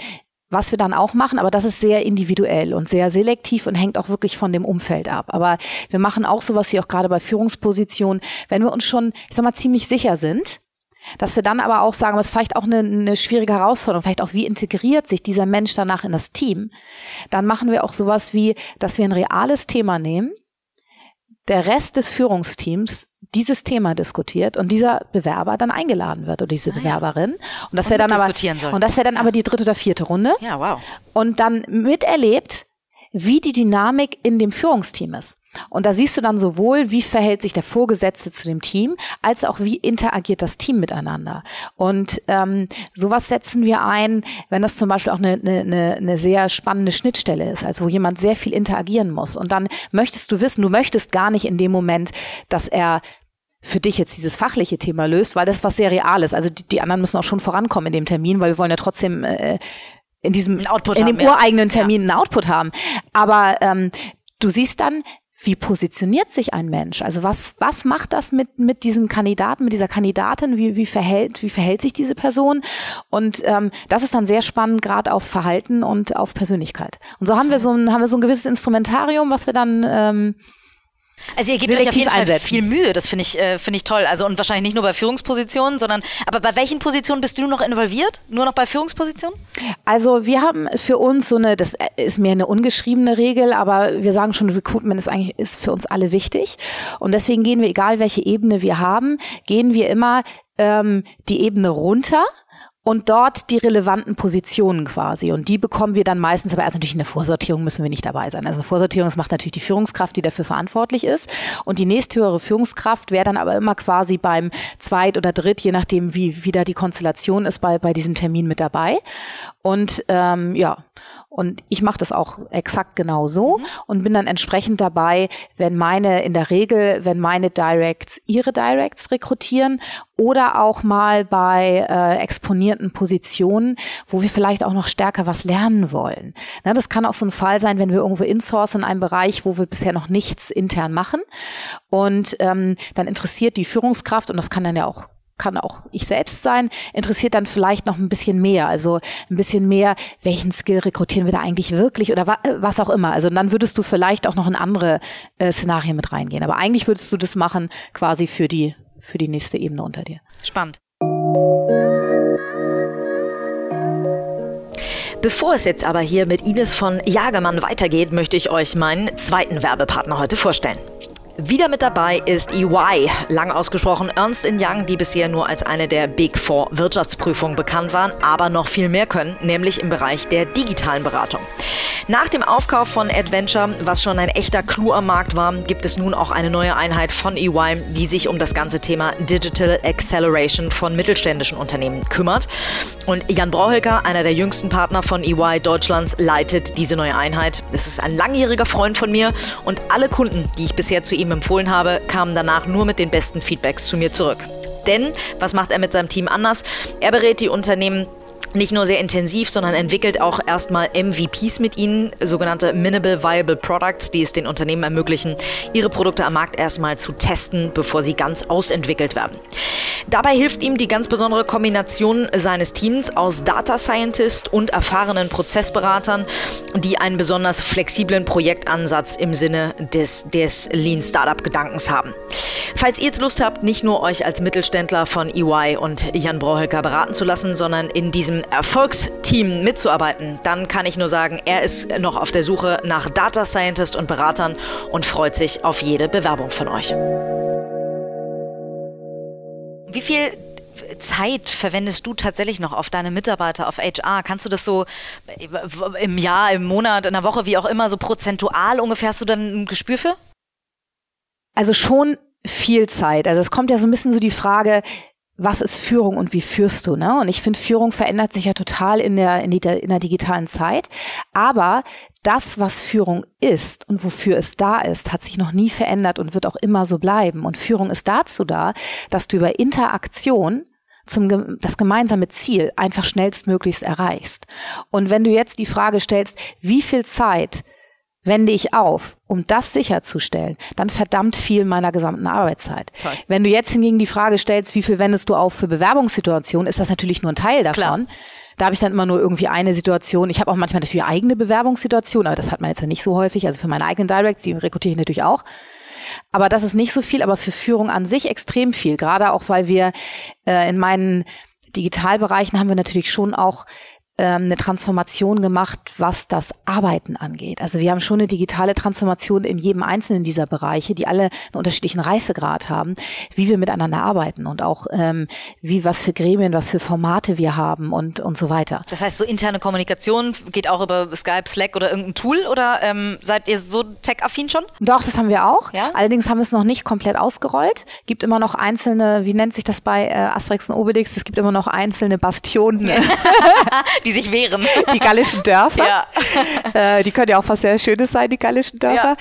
was wir dann auch machen, aber das ist sehr individuell und sehr selektiv und hängt auch wirklich von dem Umfeld ab. Aber wir machen auch sowas wie auch gerade bei Führungspositionen, wenn wir uns schon, ich sag mal, ziemlich sicher sind, dass wir dann aber auch sagen, was ist vielleicht auch eine, eine schwierige Herausforderung, vielleicht auch, wie integriert sich dieser Mensch danach in das Team, dann machen wir auch sowas wie, dass wir ein reales Thema nehmen, der Rest des Führungsteams dieses Thema diskutiert und dieser Bewerber dann eingeladen wird oder diese ah, Bewerberin. Und das wäre dann aber und das wäre dann ja. aber die dritte oder vierte Runde. Ja, wow. Und dann miterlebt, wie die Dynamik in dem Führungsteam ist. Und da siehst du dann sowohl, wie verhält sich der Vorgesetzte zu dem Team, als auch wie interagiert das Team miteinander. Und ähm, sowas setzen wir ein, wenn das zum Beispiel auch eine, eine, eine sehr spannende Schnittstelle ist, also wo jemand sehr viel interagieren muss. Und dann möchtest du wissen, du möchtest gar nicht in dem Moment, dass er für dich jetzt dieses fachliche Thema löst, weil das was sehr real ist. Also die, die anderen müssen auch schon vorankommen in dem Termin, weil wir wollen ja trotzdem äh, in diesem in dem haben, ureigenen Termin ja. einen Output haben. Aber ähm, du siehst dann, wie positioniert sich ein Mensch? Also was, was macht das mit, mit diesem Kandidaten, mit dieser Kandidatin? Wie, wie, verhält, wie verhält sich diese Person? Und ähm, das ist dann sehr spannend, gerade auf Verhalten und auf Persönlichkeit. Und so haben wir so ein, haben wir so ein gewisses Instrumentarium, was wir dann ähm, also ihr gebt euch auf jeden Fall einsetzen. viel Mühe, das finde ich, äh, finde ich toll. Also und wahrscheinlich nicht nur bei Führungspositionen, sondern aber bei welchen Positionen bist du noch involviert? Nur noch bei Führungspositionen? Also wir haben für uns so eine, das ist mehr eine ungeschriebene Regel, aber wir sagen schon, Recruitment ist eigentlich ist für uns alle wichtig. Und deswegen gehen wir, egal welche Ebene wir haben, gehen wir immer ähm, die Ebene runter und dort die relevanten Positionen quasi. Und die bekommen wir dann meistens, aber erst natürlich in der Vorsortierung müssen wir nicht dabei sein. Also Vorsortierung, das macht natürlich die Führungskraft, die dafür verantwortlich ist. Und die nächsthöhere Führungskraft wäre dann aber immer quasi beim Zweit- oder Dritt, je nachdem, wie wieder die Konstellation ist, bei, bei diesem Termin mit dabei. Und ähm, ja, und ich mache das auch exakt genau so mhm. und bin dann entsprechend dabei, wenn meine, in der Regel, wenn meine Directs ihre Directs rekrutieren oder auch mal bei äh, exponierten Positionen, wo wir vielleicht auch noch stärker was lernen wollen. Na, das kann auch so ein Fall sein, wenn wir irgendwo insourcen in einem Bereich, wo wir bisher noch nichts intern machen. Und ähm, dann interessiert die Führungskraft, und das kann dann ja auch kann auch ich selbst sein, interessiert dann vielleicht noch ein bisschen mehr. Also ein bisschen mehr, welchen Skill rekrutieren wir da eigentlich wirklich oder wa was auch immer. Also dann würdest du vielleicht auch noch in andere äh, Szenarien mit reingehen. Aber eigentlich würdest du das machen quasi für die, für die nächste Ebene unter dir. Spannend. Bevor es jetzt aber hier mit Ines von Jagermann weitergeht, möchte ich euch meinen zweiten Werbepartner heute vorstellen. Wieder mit dabei ist EY, lang ausgesprochen Ernst Young, die bisher nur als eine der Big Four Wirtschaftsprüfungen bekannt waren, aber noch viel mehr können, nämlich im Bereich der digitalen Beratung. Nach dem Aufkauf von Adventure, was schon ein echter Clou am Markt war, gibt es nun auch eine neue Einheit von EY, die sich um das ganze Thema Digital Acceleration von mittelständischen Unternehmen kümmert. Und Jan Brauhölker, einer der jüngsten Partner von EY Deutschlands, leitet diese neue Einheit. Das ist ein langjähriger Freund von mir und alle Kunden, die ich bisher zu ihm ihm empfohlen habe, kamen danach nur mit den besten Feedbacks zu mir zurück. Denn, was macht er mit seinem Team anders? Er berät die Unternehmen nicht nur sehr intensiv, sondern entwickelt auch erstmal MVPs mit ihnen, sogenannte Minimal Viable Products, die es den Unternehmen ermöglichen, ihre Produkte am Markt erstmal zu testen, bevor sie ganz ausentwickelt werden. Dabei hilft ihm die ganz besondere Kombination seines Teams aus Data Scientist und erfahrenen Prozessberatern, die einen besonders flexiblen Projektansatz im Sinne des, des Lean Startup Gedankens haben. Falls ihr jetzt Lust habt, nicht nur euch als Mittelständler von EY und Jan Brauhölker beraten zu lassen, sondern in diesem Erfolgsteam mitzuarbeiten, dann kann ich nur sagen, er ist noch auf der Suche nach Data Scientist und Beratern und freut sich auf jede Bewerbung von euch. Wie viel Zeit verwendest du tatsächlich noch auf deine Mitarbeiter, auf HR? Kannst du das so im Jahr, im Monat, in der Woche, wie auch immer, so prozentual ungefähr, hast du dann ein Gespür für? Also schon viel Zeit. Also es kommt ja so ein bisschen so die Frage, was ist Führung und wie führst du? Ne? Und ich finde, Führung verändert sich ja total in der, in, der, in der digitalen Zeit. Aber das, was Führung ist und wofür es da ist, hat sich noch nie verändert und wird auch immer so bleiben. Und Führung ist dazu da, dass du über Interaktion zum, das gemeinsame Ziel einfach schnellstmöglichst erreichst. Und wenn du jetzt die Frage stellst, wie viel Zeit wende ich auf, um das sicherzustellen, dann verdammt viel meiner gesamten Arbeitszeit. Toll. Wenn du jetzt hingegen die Frage stellst, wie viel wendest du auf für Bewerbungssituationen, ist das natürlich nur ein Teil davon. Klar. Da habe ich dann immer nur irgendwie eine Situation. Ich habe auch manchmal natürlich eigene Bewerbungssituationen, aber das hat man jetzt ja nicht so häufig. Also für meine eigenen Directs, die rekrutiere ich natürlich auch. Aber das ist nicht so viel, aber für Führung an sich extrem viel. Gerade auch, weil wir äh, in meinen Digitalbereichen haben wir natürlich schon auch ähm, eine Transformation gemacht, was das Arbeiten angeht. Also wir haben schon eine digitale Transformation in jedem einzelnen dieser Bereiche, die alle einen unterschiedlichen Reifegrad haben, wie wir miteinander arbeiten und auch ähm, wie was für Gremien, was für Formate wir haben und und so weiter. Das heißt, so interne Kommunikation geht auch über Skype, Slack oder irgendein Tool oder ähm, seid ihr so tech-affin schon? Doch, das haben wir auch. Ja? Allerdings haben wir es noch nicht komplett ausgerollt. Gibt immer noch einzelne, wie nennt sich das bei äh, Asterix und Obelix? Es gibt immer noch einzelne Bastionen. [LAUGHS] [LAUGHS] die sich wehren. Die gallischen Dörfer. Ja. Äh, die können ja auch was sehr Schönes sein, die gallischen Dörfer.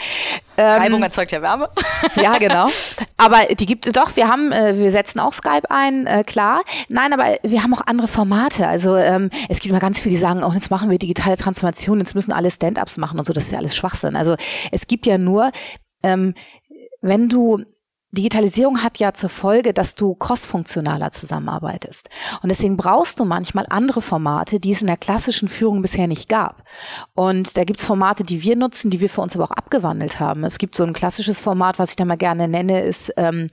Ja. Ähm, Reibung erzeugt ja Wärme. Ja, genau. [LAUGHS] Aber die gibt es doch, wir haben, äh, wir setzen auch Skype ein, äh, klar. Nein, aber wir haben auch andere Formate. Also ähm, es gibt immer ganz viele, die sagen, oh, jetzt machen wir digitale Transformation, jetzt müssen alle Stand-ups machen und so, das ist ja alles Schwachsinn. Also es gibt ja nur, ähm, wenn du Digitalisierung hat ja zur Folge, dass du crossfunktionaler zusammenarbeitest. Und deswegen brauchst du manchmal andere Formate, die es in der klassischen Führung bisher nicht gab. Und da gibt's Formate, die wir nutzen, die wir für uns aber auch abgewandelt haben. Es gibt so ein klassisches Format, was ich da mal gerne nenne, ist ähm,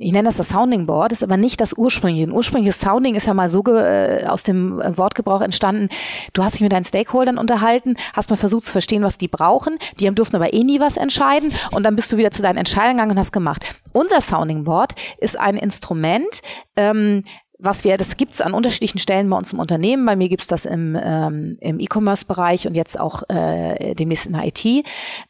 ich nenne das das Sounding Board, ist aber nicht das ursprüngliche. Ein ursprüngliches Sounding ist ja mal so äh, aus dem äh, Wortgebrauch entstanden. Du hast dich mit deinen Stakeholdern unterhalten, hast mal versucht zu verstehen, was die brauchen. Die durften aber eh nie was entscheiden und dann bist du wieder zu deinen Entscheidungen gegangen und hast gemacht. Unser Sounding Board ist ein Instrument, ähm, was wir, das gibt's an unterschiedlichen Stellen bei uns im Unternehmen. Bei mir gibt's das im, ähm, im E-Commerce-Bereich und jetzt auch äh, demnächst in IT,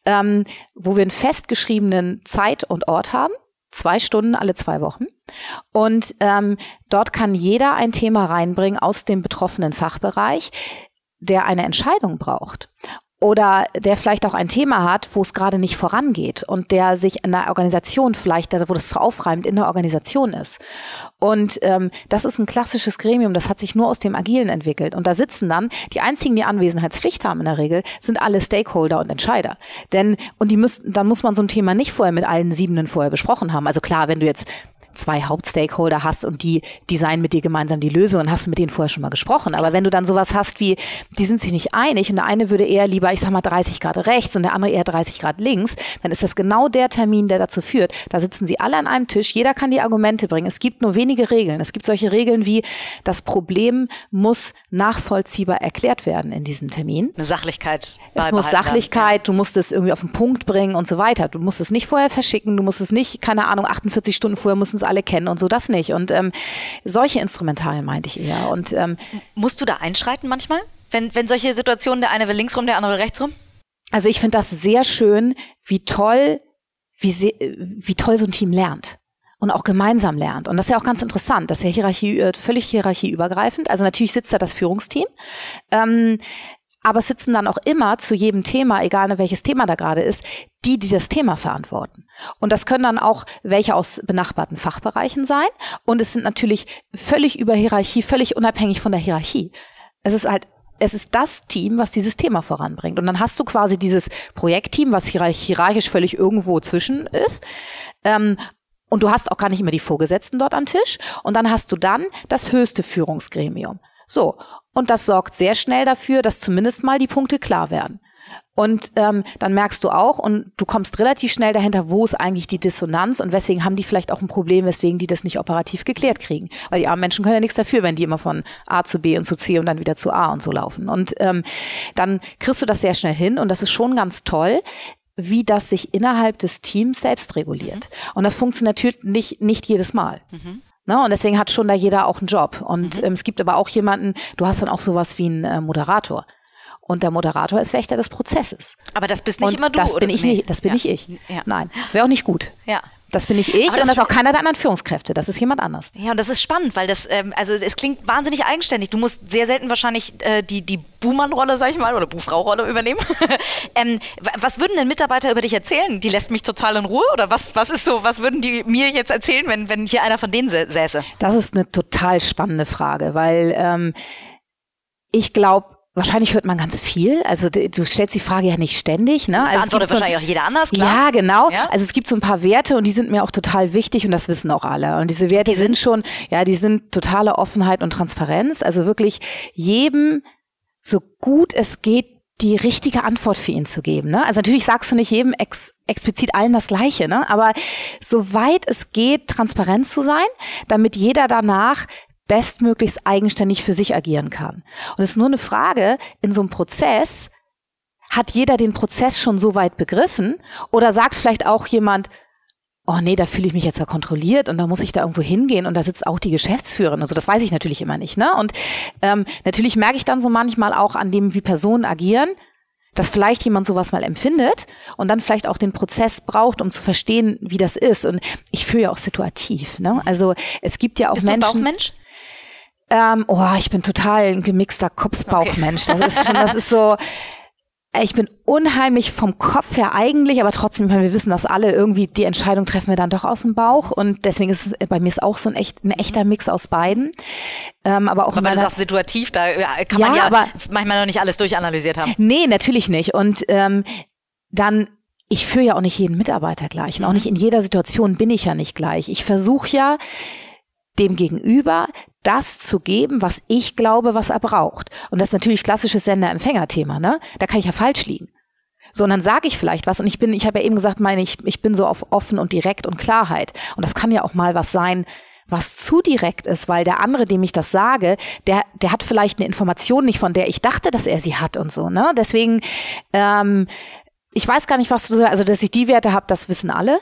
ähm, wo wir einen festgeschriebenen Zeit und Ort haben zwei Stunden alle zwei Wochen. Und ähm, dort kann jeder ein Thema reinbringen aus dem betroffenen Fachbereich, der eine Entscheidung braucht oder der vielleicht auch ein Thema hat, wo es gerade nicht vorangeht und der sich in der Organisation vielleicht, wo das so aufreimt, in der Organisation ist. Und ähm, das ist ein klassisches Gremium, das hat sich nur aus dem Agilen entwickelt. Und da sitzen dann, die einzigen, die Anwesenheitspflicht haben in der Regel, sind alle Stakeholder und Entscheider. Denn, und die müssen, dann muss man so ein Thema nicht vorher mit allen Siebenen vorher besprochen haben. Also klar, wenn du jetzt zwei Hauptstakeholder hast und die designen mit dir gemeinsam die Lösung und hast du mit denen vorher schon mal gesprochen. Aber wenn du dann sowas hast wie, die sind sich nicht einig und der eine würde eher lieber, ich sag mal, 30 Grad rechts und der andere eher 30 Grad links, dann ist das genau der Termin, der dazu führt. Da sitzen sie alle an einem Tisch, jeder kann die Argumente bringen. Es gibt nur wenige Regeln. Es gibt solche Regeln wie, das Problem muss nachvollziehbar erklärt werden in diesem Termin. Eine Sachlichkeit. Es muss Sachlichkeit, du musst es irgendwie auf den Punkt bringen und so weiter. Du musst es nicht vorher verschicken, du musst es nicht, keine Ahnung, 48 Stunden vorher müssen es alle kennen und so, das nicht. Und ähm, solche Instrumentalien meinte ich eher. Und, ähm, Musst du da einschreiten manchmal? Wenn, wenn solche Situationen, der eine will links rum, der andere rechts rum? Also ich finde das sehr schön, wie toll, wie, wie toll so ein Team lernt und auch gemeinsam lernt. Und das ist ja auch ganz interessant, das ist ja Hierarchie, äh, völlig hierarchieübergreifend. Also natürlich sitzt da das Führungsteam. Ähm, aber es sitzen dann auch immer zu jedem Thema, egal welches Thema da gerade ist, die, die das Thema verantworten. Und das können dann auch welche aus benachbarten Fachbereichen sein. Und es sind natürlich völlig über Hierarchie, völlig unabhängig von der Hierarchie. Es ist halt es ist das Team, was dieses Thema voranbringt. Und dann hast du quasi dieses Projektteam, was hierarchisch völlig irgendwo zwischen ist. Ähm, und du hast auch gar nicht immer die Vorgesetzten dort am Tisch. Und dann hast du dann das höchste Führungsgremium. So. Und das sorgt sehr schnell dafür, dass zumindest mal die Punkte klar werden. Und ähm, dann merkst du auch und du kommst relativ schnell dahinter, wo ist eigentlich die Dissonanz und weswegen haben die vielleicht auch ein Problem, weswegen die das nicht operativ geklärt kriegen. Weil die armen Menschen können ja nichts dafür, wenn die immer von A zu B und zu C und dann wieder zu A und so laufen. Und ähm, dann kriegst du das sehr schnell hin und das ist schon ganz toll wie das sich innerhalb des Teams selbst reguliert. Mhm. Und das funktioniert natürlich nicht, nicht jedes Mal. Mhm. Ne? Und deswegen hat schon da jeder auch einen Job. Und mhm. ähm, es gibt aber auch jemanden, du hast dann auch sowas wie einen äh, Moderator. Und der Moderator ist Wächter des Prozesses. Aber das bist nicht und immer du, das bin ich nee. nicht, das bin ja. nicht ich. Ja. Nein, das wäre auch nicht gut. Ja. Das bin nicht ich das und das ist auch keiner der anderen Führungskräfte. Das ist jemand anders. Ja, und das ist spannend, weil das, ähm, also es klingt wahnsinnig eigenständig. Du musst sehr selten wahrscheinlich äh, die, die Buhmann-Rolle, sag ich mal, oder Buhfrau-Rolle übernehmen. [LAUGHS] ähm, was würden denn Mitarbeiter über dich erzählen? Die lässt mich total in Ruhe? Oder was, was ist so, was würden die mir jetzt erzählen, wenn, wenn hier einer von denen säße? Das ist eine total spannende Frage, weil ähm, ich glaube, Wahrscheinlich hört man ganz viel. Also du stellst die Frage ja nicht ständig. Ne? Also Beantwortet wahrscheinlich so, auch jeder anders, klar. Ja, genau. Ja? Also es gibt so ein paar Werte und die sind mir auch total wichtig und das wissen auch alle. Und diese Werte die sind schon, ja, die sind totale Offenheit und Transparenz. Also wirklich jedem so gut es geht die richtige Antwort für ihn zu geben. Ne? Also natürlich sagst du nicht jedem ex explizit allen das Gleiche, ne? aber soweit es geht, transparent zu sein, damit jeder danach bestmöglichst eigenständig für sich agieren kann. Und es ist nur eine Frage, in so einem Prozess, hat jeder den Prozess schon so weit begriffen oder sagt vielleicht auch jemand, oh nee, da fühle ich mich jetzt ja kontrolliert und da muss ich da irgendwo hingehen und da sitzt auch die Geschäftsführerin. Also das weiß ich natürlich immer nicht. Ne? Und ähm, natürlich merke ich dann so manchmal auch an dem, wie Personen agieren, dass vielleicht jemand sowas mal empfindet und dann vielleicht auch den Prozess braucht, um zu verstehen, wie das ist. Und ich fühle ja auch situativ. Ne? Also es gibt ja auch Bist Menschen. Du Bauchmensch? Ähm, oh, ich bin total ein gemixter Kopf-Bauch-Mensch. Okay. Das ist schon, das ist so, ich bin unheimlich vom Kopf her eigentlich, aber trotzdem, wir wissen das alle, irgendwie die Entscheidung treffen wir dann doch aus dem Bauch und deswegen ist es bei mir ist auch so ein, echt, ein echter Mix aus beiden. Ähm, aber auch aber weil du sagst situativ, da kann man ja, ja aber, manchmal noch nicht alles durchanalysiert haben. Nee, natürlich nicht. Und ähm, dann ich führe ja auch nicht jeden Mitarbeiter gleich und auch mhm. nicht in jeder Situation bin ich ja nicht gleich. Ich versuche ja dem Gegenüber das zu geben, was ich glaube, was er braucht. Und das ist natürlich klassisches Sender-Empfänger-Thema, ne? Da kann ich ja falsch liegen. So, und dann sage ich vielleicht was und ich bin, ich habe ja eben gesagt, meine ich, ich bin so auf offen und direkt und Klarheit. Und das kann ja auch mal was sein, was zu direkt ist, weil der andere, dem ich das sage, der, der hat vielleicht eine Information nicht, von der ich dachte, dass er sie hat und so. Ne? Deswegen, ähm, ich weiß gar nicht, was du, also dass ich die Werte habe, das wissen alle.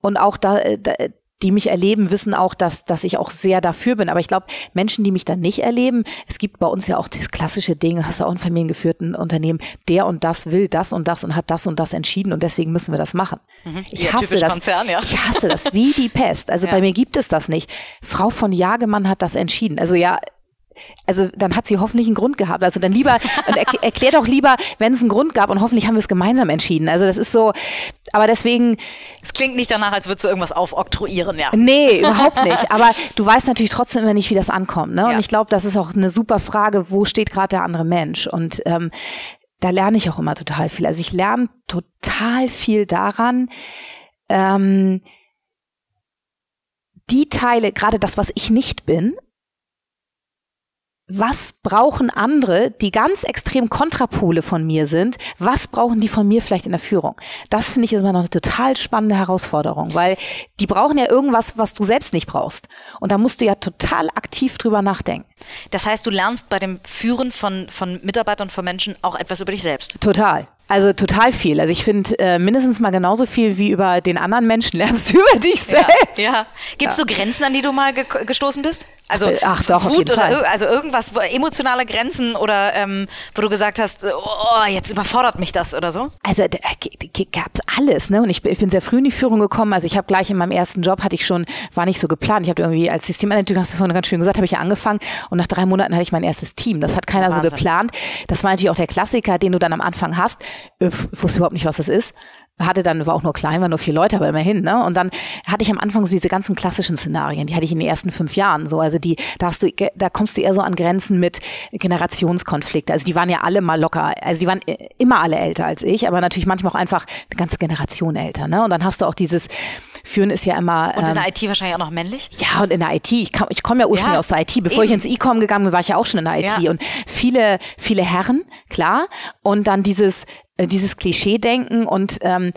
Und auch da, äh, da, die mich erleben, wissen auch, dass, dass ich auch sehr dafür bin. Aber ich glaube, Menschen, die mich dann nicht erleben, es gibt bei uns ja auch das klassische Ding, hast du auch ein familiengeführten Unternehmen, der und das will das und das und hat das und das entschieden und deswegen müssen wir das machen. Mhm. Ich ja, hasse das. Konzern, ja. Ich hasse das wie die [LAUGHS] Pest. Also ja. bei mir gibt es das nicht. Frau von Jagemann hat das entschieden. Also ja, also dann hat sie hoffentlich einen Grund gehabt. Also dann lieber, und erkl [LAUGHS] erklär doch lieber, wenn es einen Grund gab und hoffentlich haben wir es gemeinsam entschieden. Also das ist so, aber deswegen. Es klingt nicht danach, als würdest du irgendwas aufoktroyieren, ja. Nee, [LAUGHS] überhaupt nicht. Aber du weißt natürlich trotzdem immer nicht, wie das ankommt. Ne? Und ja. ich glaube, das ist auch eine super Frage, wo steht gerade der andere Mensch? Und ähm, da lerne ich auch immer total viel. Also ich lerne total viel daran, ähm, die Teile, gerade das, was ich nicht bin, was brauchen andere, die ganz extrem Kontrapole von mir sind, was brauchen die von mir vielleicht in der Führung? Das finde ich immer noch eine total spannende Herausforderung, weil die brauchen ja irgendwas, was du selbst nicht brauchst. Und da musst du ja total aktiv drüber nachdenken. Das heißt, du lernst bei dem Führen von, von Mitarbeitern, von Menschen auch etwas über dich selbst. Total. Also total viel. Also ich finde äh, mindestens mal genauso viel wie über den anderen Menschen [LAUGHS] lernst du über dich selbst. Ja. ja. Gibt es ja. so Grenzen, an die du mal ge gestoßen bist? Also Ach doch, Wut oder Fall. also irgendwas, emotionale Grenzen oder ähm, wo du gesagt hast, oh, jetzt überfordert mich das oder so? Also da gab es alles, ne? Und ich, ich, bin sehr früh in die Führung gekommen. Also ich habe gleich in meinem ersten Job hatte ich schon, war nicht so geplant. Ich habe irgendwie als Systemanager, hast du vorhin ganz schön gesagt, habe ich ja angefangen und nach drei Monaten hatte ich mein erstes Team. Das hat keiner Wahnsinn. so geplant. Das war natürlich auch der Klassiker, den du dann am Anfang hast. Ich äh, wusste überhaupt nicht, was das ist hatte dann, war auch nur klein, war nur vier Leute, aber immerhin, ne? Und dann hatte ich am Anfang so diese ganzen klassischen Szenarien, die hatte ich in den ersten fünf Jahren so. Also die, da hast du, da kommst du eher so an Grenzen mit Generationskonflikte. Also die waren ja alle mal locker, also die waren immer alle älter als ich, aber natürlich manchmal auch einfach eine ganze Generation älter, ne? Und dann hast du auch dieses, Führen ist ja immer. Und in der ähm, IT wahrscheinlich auch noch männlich? Ja, und in der IT. Ich, ich komme ja ursprünglich ja, aus der IT. Bevor eben. ich ins E-Com gegangen bin, war ich ja auch schon in der IT. Ja. Und viele, viele Herren, klar. Und dann dieses, äh, dieses Klischee-Denken und ähm,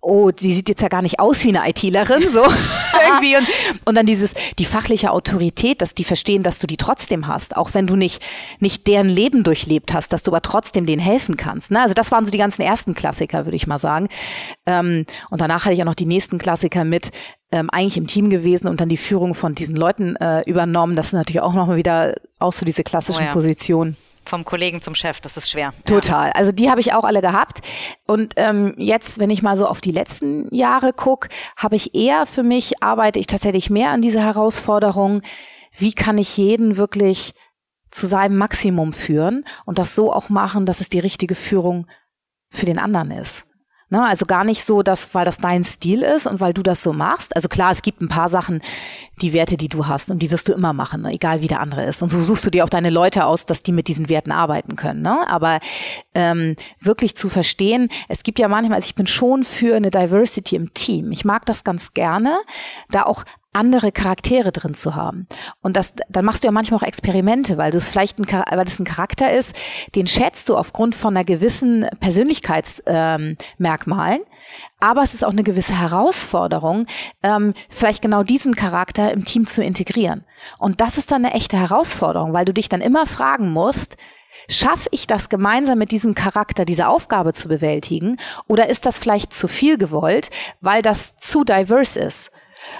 oh, sie sieht jetzt ja gar nicht aus wie eine ITlerin, so [LAUGHS] irgendwie. Und, und dann dieses, die fachliche Autorität, dass die verstehen, dass du die trotzdem hast, auch wenn du nicht, nicht deren Leben durchlebt hast, dass du aber trotzdem denen helfen kannst. Ne? Also das waren so die ganzen ersten Klassiker, würde ich mal sagen. Ähm, und danach hatte ich auch noch die nächsten Klassiker mit, ähm, eigentlich im Team gewesen und dann die Führung von diesen Leuten äh, übernommen. Das sind natürlich auch nochmal wieder auch so diese klassischen oh ja. Positionen. Vom Kollegen zum Chef, das ist schwer. Total. Ja. Also die habe ich auch alle gehabt. Und ähm, jetzt, wenn ich mal so auf die letzten Jahre gucke, habe ich eher für mich, arbeite ich tatsächlich mehr an dieser Herausforderung, wie kann ich jeden wirklich zu seinem Maximum führen und das so auch machen, dass es die richtige Führung für den anderen ist. Ne, also gar nicht so, dass, weil das dein Stil ist und weil du das so machst. Also klar, es gibt ein paar Sachen, die Werte, die du hast und die wirst du immer machen, ne? egal wie der andere ist. Und so suchst du dir auch deine Leute aus, dass die mit diesen Werten arbeiten können. Ne? Aber ähm, wirklich zu verstehen, es gibt ja manchmal, also ich bin schon für eine Diversity im Team. Ich mag das ganz gerne, da auch andere Charaktere drin zu haben. Und das, dann machst du ja manchmal auch Experimente, weil du es vielleicht ein, weil das ein Charakter ist, den schätzt du aufgrund von einer gewissen Persönlichkeitsmerkmalen. Ähm, aber es ist auch eine gewisse Herausforderung, ähm, vielleicht genau diesen Charakter im Team zu integrieren. Und das ist dann eine echte Herausforderung, weil du dich dann immer fragen musst, Schaffe ich das gemeinsam mit diesem Charakter, diese Aufgabe zu bewältigen? Oder ist das vielleicht zu viel gewollt, weil das zu diverse ist?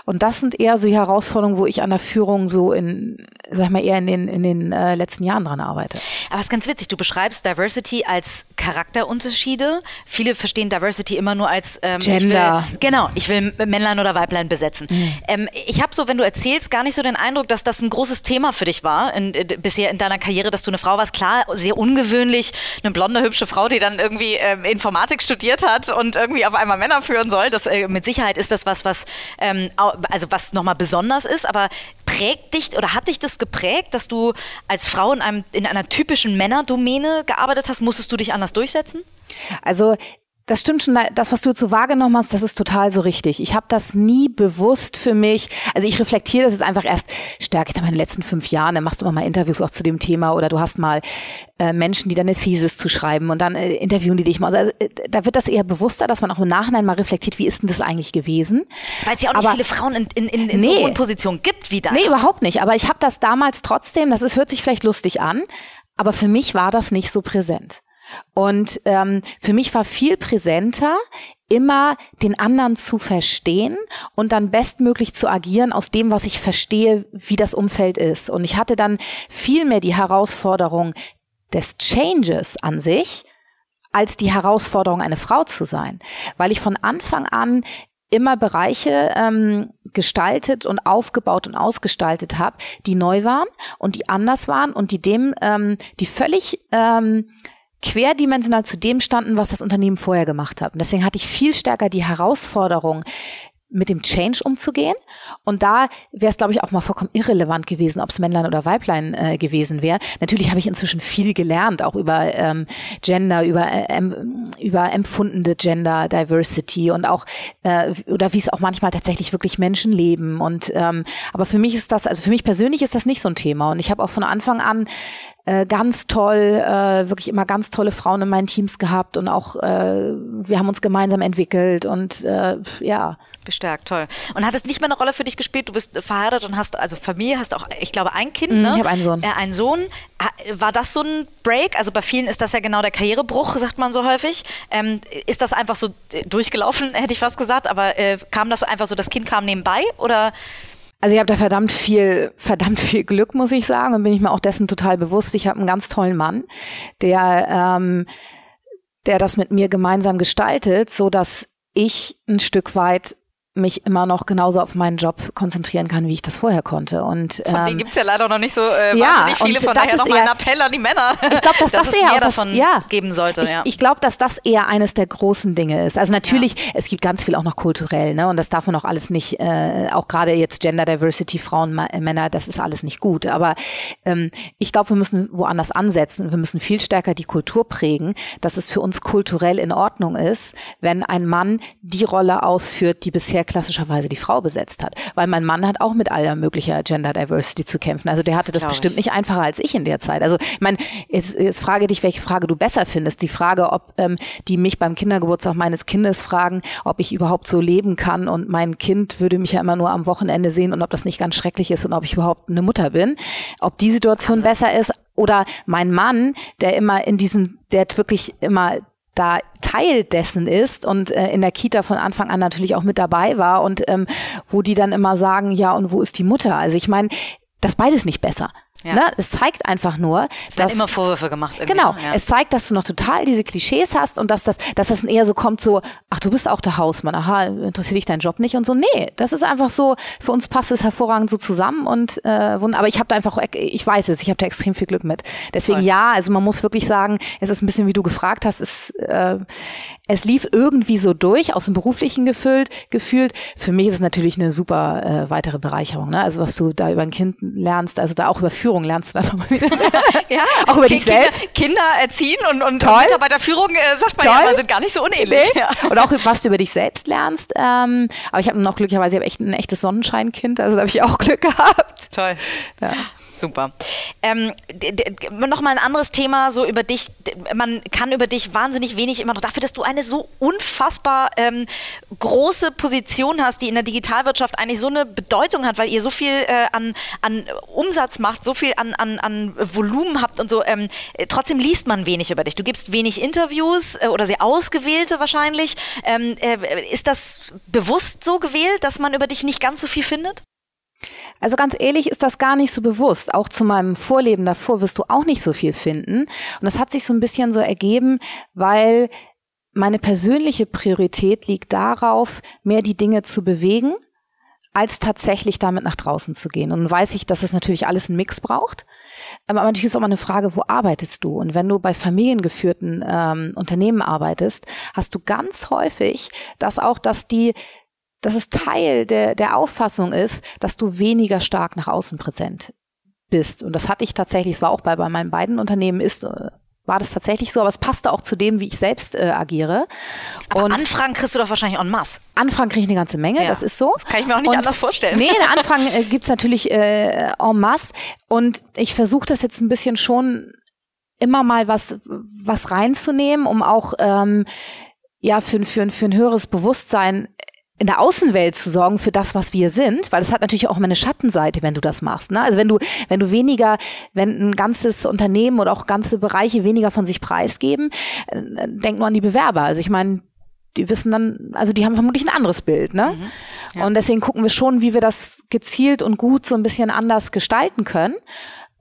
Und das sind eher so die Herausforderungen, wo ich an der Führung so in, sag mal, eher in den, in den äh, letzten Jahren dran arbeite. Aber es ist ganz witzig, du beschreibst Diversity als Charakterunterschiede. Viele verstehen Diversity immer nur als ähm, Gender. Ich will, genau, ich will Männlein oder Weiblein besetzen. Mhm. Ähm, ich habe so, wenn du erzählst, gar nicht so den Eindruck, dass das ein großes Thema für dich war in, in, bisher in deiner Karriere, dass du eine Frau warst. Klar, sehr ungewöhnlich, eine blonde, hübsche Frau, die dann irgendwie ähm, Informatik studiert hat und irgendwie auf einmal Männer führen soll. Das, äh, mit Sicherheit ist das was, was ähm, also was nochmal besonders ist, aber prägt dich oder hat dich das geprägt, dass du als Frau in, einem, in einer typischen Männerdomäne gearbeitet hast? Musstest du dich anders durchsetzen? Also das stimmt schon, das, was du so wahrgenommen hast, das ist total so richtig. Ich habe das nie bewusst für mich, also ich reflektiere das jetzt einfach erst stärker, ich sag mal, in den letzten fünf Jahren, dann machst du immer mal Interviews auch zu dem Thema oder du hast mal äh, Menschen, die dann eine Thesis zu schreiben und dann äh, interviewen die dich mal. Also, äh, da wird das eher bewusster, dass man auch im Nachhinein mal reflektiert, wie ist denn das eigentlich gewesen. Weil es ja auch nicht viele Frauen in, in, in, in nee, so hohen Positionen gibt wie da. Nee, überhaupt nicht. Aber ich habe das damals trotzdem, das ist, hört sich vielleicht lustig an, aber für mich war das nicht so präsent. Und ähm, für mich war viel präsenter, immer den anderen zu verstehen und dann bestmöglich zu agieren aus dem, was ich verstehe, wie das Umfeld ist. Und ich hatte dann viel mehr die Herausforderung des Changes an sich, als die Herausforderung, eine Frau zu sein. Weil ich von Anfang an immer Bereiche ähm, gestaltet und aufgebaut und ausgestaltet habe, die neu waren und die anders waren und die dem, ähm, die völlig ähm, querdimensional zu dem standen, was das Unternehmen vorher gemacht hat. Und deswegen hatte ich viel stärker die Herausforderung, mit dem Change umzugehen. Und da wäre es, glaube ich, auch mal vollkommen irrelevant gewesen, ob es Männlein oder Weiblein äh, gewesen wäre. Natürlich habe ich inzwischen viel gelernt, auch über ähm, Gender, über, äh, über empfundene Gender Diversity und auch, äh, oder wie es auch manchmal tatsächlich wirklich Menschen leben. Und ähm, aber für mich ist das, also für mich persönlich ist das nicht so ein Thema. Und ich habe auch von Anfang an äh, ganz toll, äh, wirklich immer ganz tolle Frauen in meinen Teams gehabt und auch äh, wir haben uns gemeinsam entwickelt und äh, ja. Bestärkt, toll. Und hat es nicht mehr eine Rolle für dich gespielt? Du bist verheiratet und hast also Familie, hast auch, ich glaube, ein Kind, mhm, ne? Ich habe einen Sohn. Äh, einen Sohn. War das so ein Break? Also bei vielen ist das ja genau der Karrierebruch, sagt man so häufig. Ähm, ist das einfach so durchgelaufen, [LAUGHS] hätte ich fast gesagt, aber äh, kam das einfach so, das Kind kam nebenbei oder? Also ich habe da verdammt viel, verdammt viel Glück, muss ich sagen, und bin ich mir auch dessen total bewusst. Ich habe einen ganz tollen Mann, der, ähm, der das mit mir gemeinsam gestaltet, so dass ich ein Stück weit mich immer noch genauso auf meinen Job konzentrieren kann, wie ich das vorher konnte. Und, von ähm, denen gibt es ja leider noch nicht so äh, ja, wahnsinnig viele, von daher nochmal ein Appell an die Männer. Ich glaube, dass, [LAUGHS] dass das eher das, davon ja, geben sollte. Ich, ja. ich glaube, dass das eher eines der großen Dinge ist. Also natürlich, ja. es gibt ganz viel auch noch kulturell, ne? Und das darf man auch alles nicht, äh, auch gerade jetzt Gender Diversity, Frauen, Männer, das ist alles nicht gut. Aber ähm, ich glaube, wir müssen woanders ansetzen. Wir müssen viel stärker die Kultur prägen, dass es für uns kulturell in Ordnung ist, wenn ein Mann die Rolle ausführt, die bisher klassischerweise die Frau besetzt hat. Weil mein Mann hat auch mit aller möglicher Gender Diversity zu kämpfen. Also der hatte das bestimmt ich. nicht einfacher als ich in der Zeit. Also ich meine, jetzt, jetzt frage dich, welche Frage du besser findest. Die Frage, ob ähm, die mich beim Kindergeburtstag meines Kindes fragen, ob ich überhaupt so leben kann und mein Kind würde mich ja immer nur am Wochenende sehen und ob das nicht ganz schrecklich ist und ob ich überhaupt eine Mutter bin. Ob die Situation besser ist oder mein Mann, der immer in diesen, der wirklich immer da Teil dessen ist und äh, in der Kita von Anfang an natürlich auch mit dabei war und ähm, wo die dann immer sagen, ja, und wo ist die Mutter? Also ich meine, das beides nicht besser. Ja. Ne? Es zeigt einfach nur, es dass immer Vorwürfe gemacht. Genau. Ja. Es zeigt, dass du noch total diese Klischees hast und dass das, dass das eher so kommt so, ach du bist auch der Hausmann, aha, interessiert dich dein Job nicht und so. Nee, das ist einfach so. Für uns passt es hervorragend so zusammen und äh, aber ich habe da einfach, ich weiß es, ich habe da extrem viel Glück mit. Deswegen Toll. ja, also man muss wirklich sagen, es ist ein bisschen wie du gefragt hast, es, äh, es lief irgendwie so durch, aus dem beruflichen gefüllt, gefühlt. Für mich ist es natürlich eine super äh, weitere Bereicherung. Ne? Also was du da über ein Kind lernst, also da auch über Führung lernst du dann nochmal wieder. [LAUGHS] ja, [LAUGHS] auch über dich selbst. Kinder erziehen und, und Toll. Mitarbeiterführung, äh, sagt man Toll. ja, sind gar nicht so unähnlich. Nee. Ja. Und auch was du über dich selbst lernst. Ähm, aber ich habe noch glücklicherweise ich hab echt ein echtes Sonnenscheinkind, also da habe ich auch Glück gehabt. Toll. Ja. Super. Ähm, Nochmal ein anderes Thema, so über dich. Man kann über dich wahnsinnig wenig immer noch dafür, dass du eine so unfassbar ähm, große Position hast, die in der Digitalwirtschaft eigentlich so eine Bedeutung hat, weil ihr so viel äh, an, an Umsatz macht, so viel an, an, an Volumen habt und so. Ähm, trotzdem liest man wenig über dich. Du gibst wenig Interviews äh, oder sehr ausgewählte wahrscheinlich. Ähm, äh, ist das bewusst so gewählt, dass man über dich nicht ganz so viel findet? Also ganz ehrlich ist das gar nicht so bewusst. Auch zu meinem Vorleben davor wirst du auch nicht so viel finden. Und das hat sich so ein bisschen so ergeben, weil meine persönliche Priorität liegt darauf, mehr die Dinge zu bewegen, als tatsächlich damit nach draußen zu gehen. Und weiß ich, dass es natürlich alles einen Mix braucht. Aber natürlich ist auch mal eine Frage, wo arbeitest du? Und wenn du bei familiengeführten ähm, Unternehmen arbeitest, hast du ganz häufig das auch, dass die dass es Teil der, der Auffassung ist, dass du weniger stark nach außen präsent bist. Und das hatte ich tatsächlich, es war auch bei, bei meinen beiden Unternehmen ist, äh, war das tatsächlich so, aber es passte auch zu dem, wie ich selbst äh, agiere. Aber und Anfragen kriegst du doch wahrscheinlich en masse. Anfragen kriege ich eine ganze Menge, ja. das ist so. Das kann ich mir auch nicht und, anders vorstellen. Nee, [LAUGHS] Anfragen äh, gibt's natürlich äh, en masse. Und ich versuche das jetzt ein bisschen schon immer mal was, was reinzunehmen, um auch ähm, ja, für, für, für ein höheres Bewusstsein in der Außenwelt zu sorgen für das, was wir sind, weil es hat natürlich auch immer eine Schattenseite, wenn du das machst. Ne? Also wenn du, wenn du weniger, wenn ein ganzes Unternehmen oder auch ganze Bereiche weniger von sich preisgeben, äh, denk nur an die Bewerber. Also ich meine, die wissen dann, also die haben vermutlich ein anderes Bild, ne? Mhm, ja. Und deswegen gucken wir schon, wie wir das gezielt und gut so ein bisschen anders gestalten können,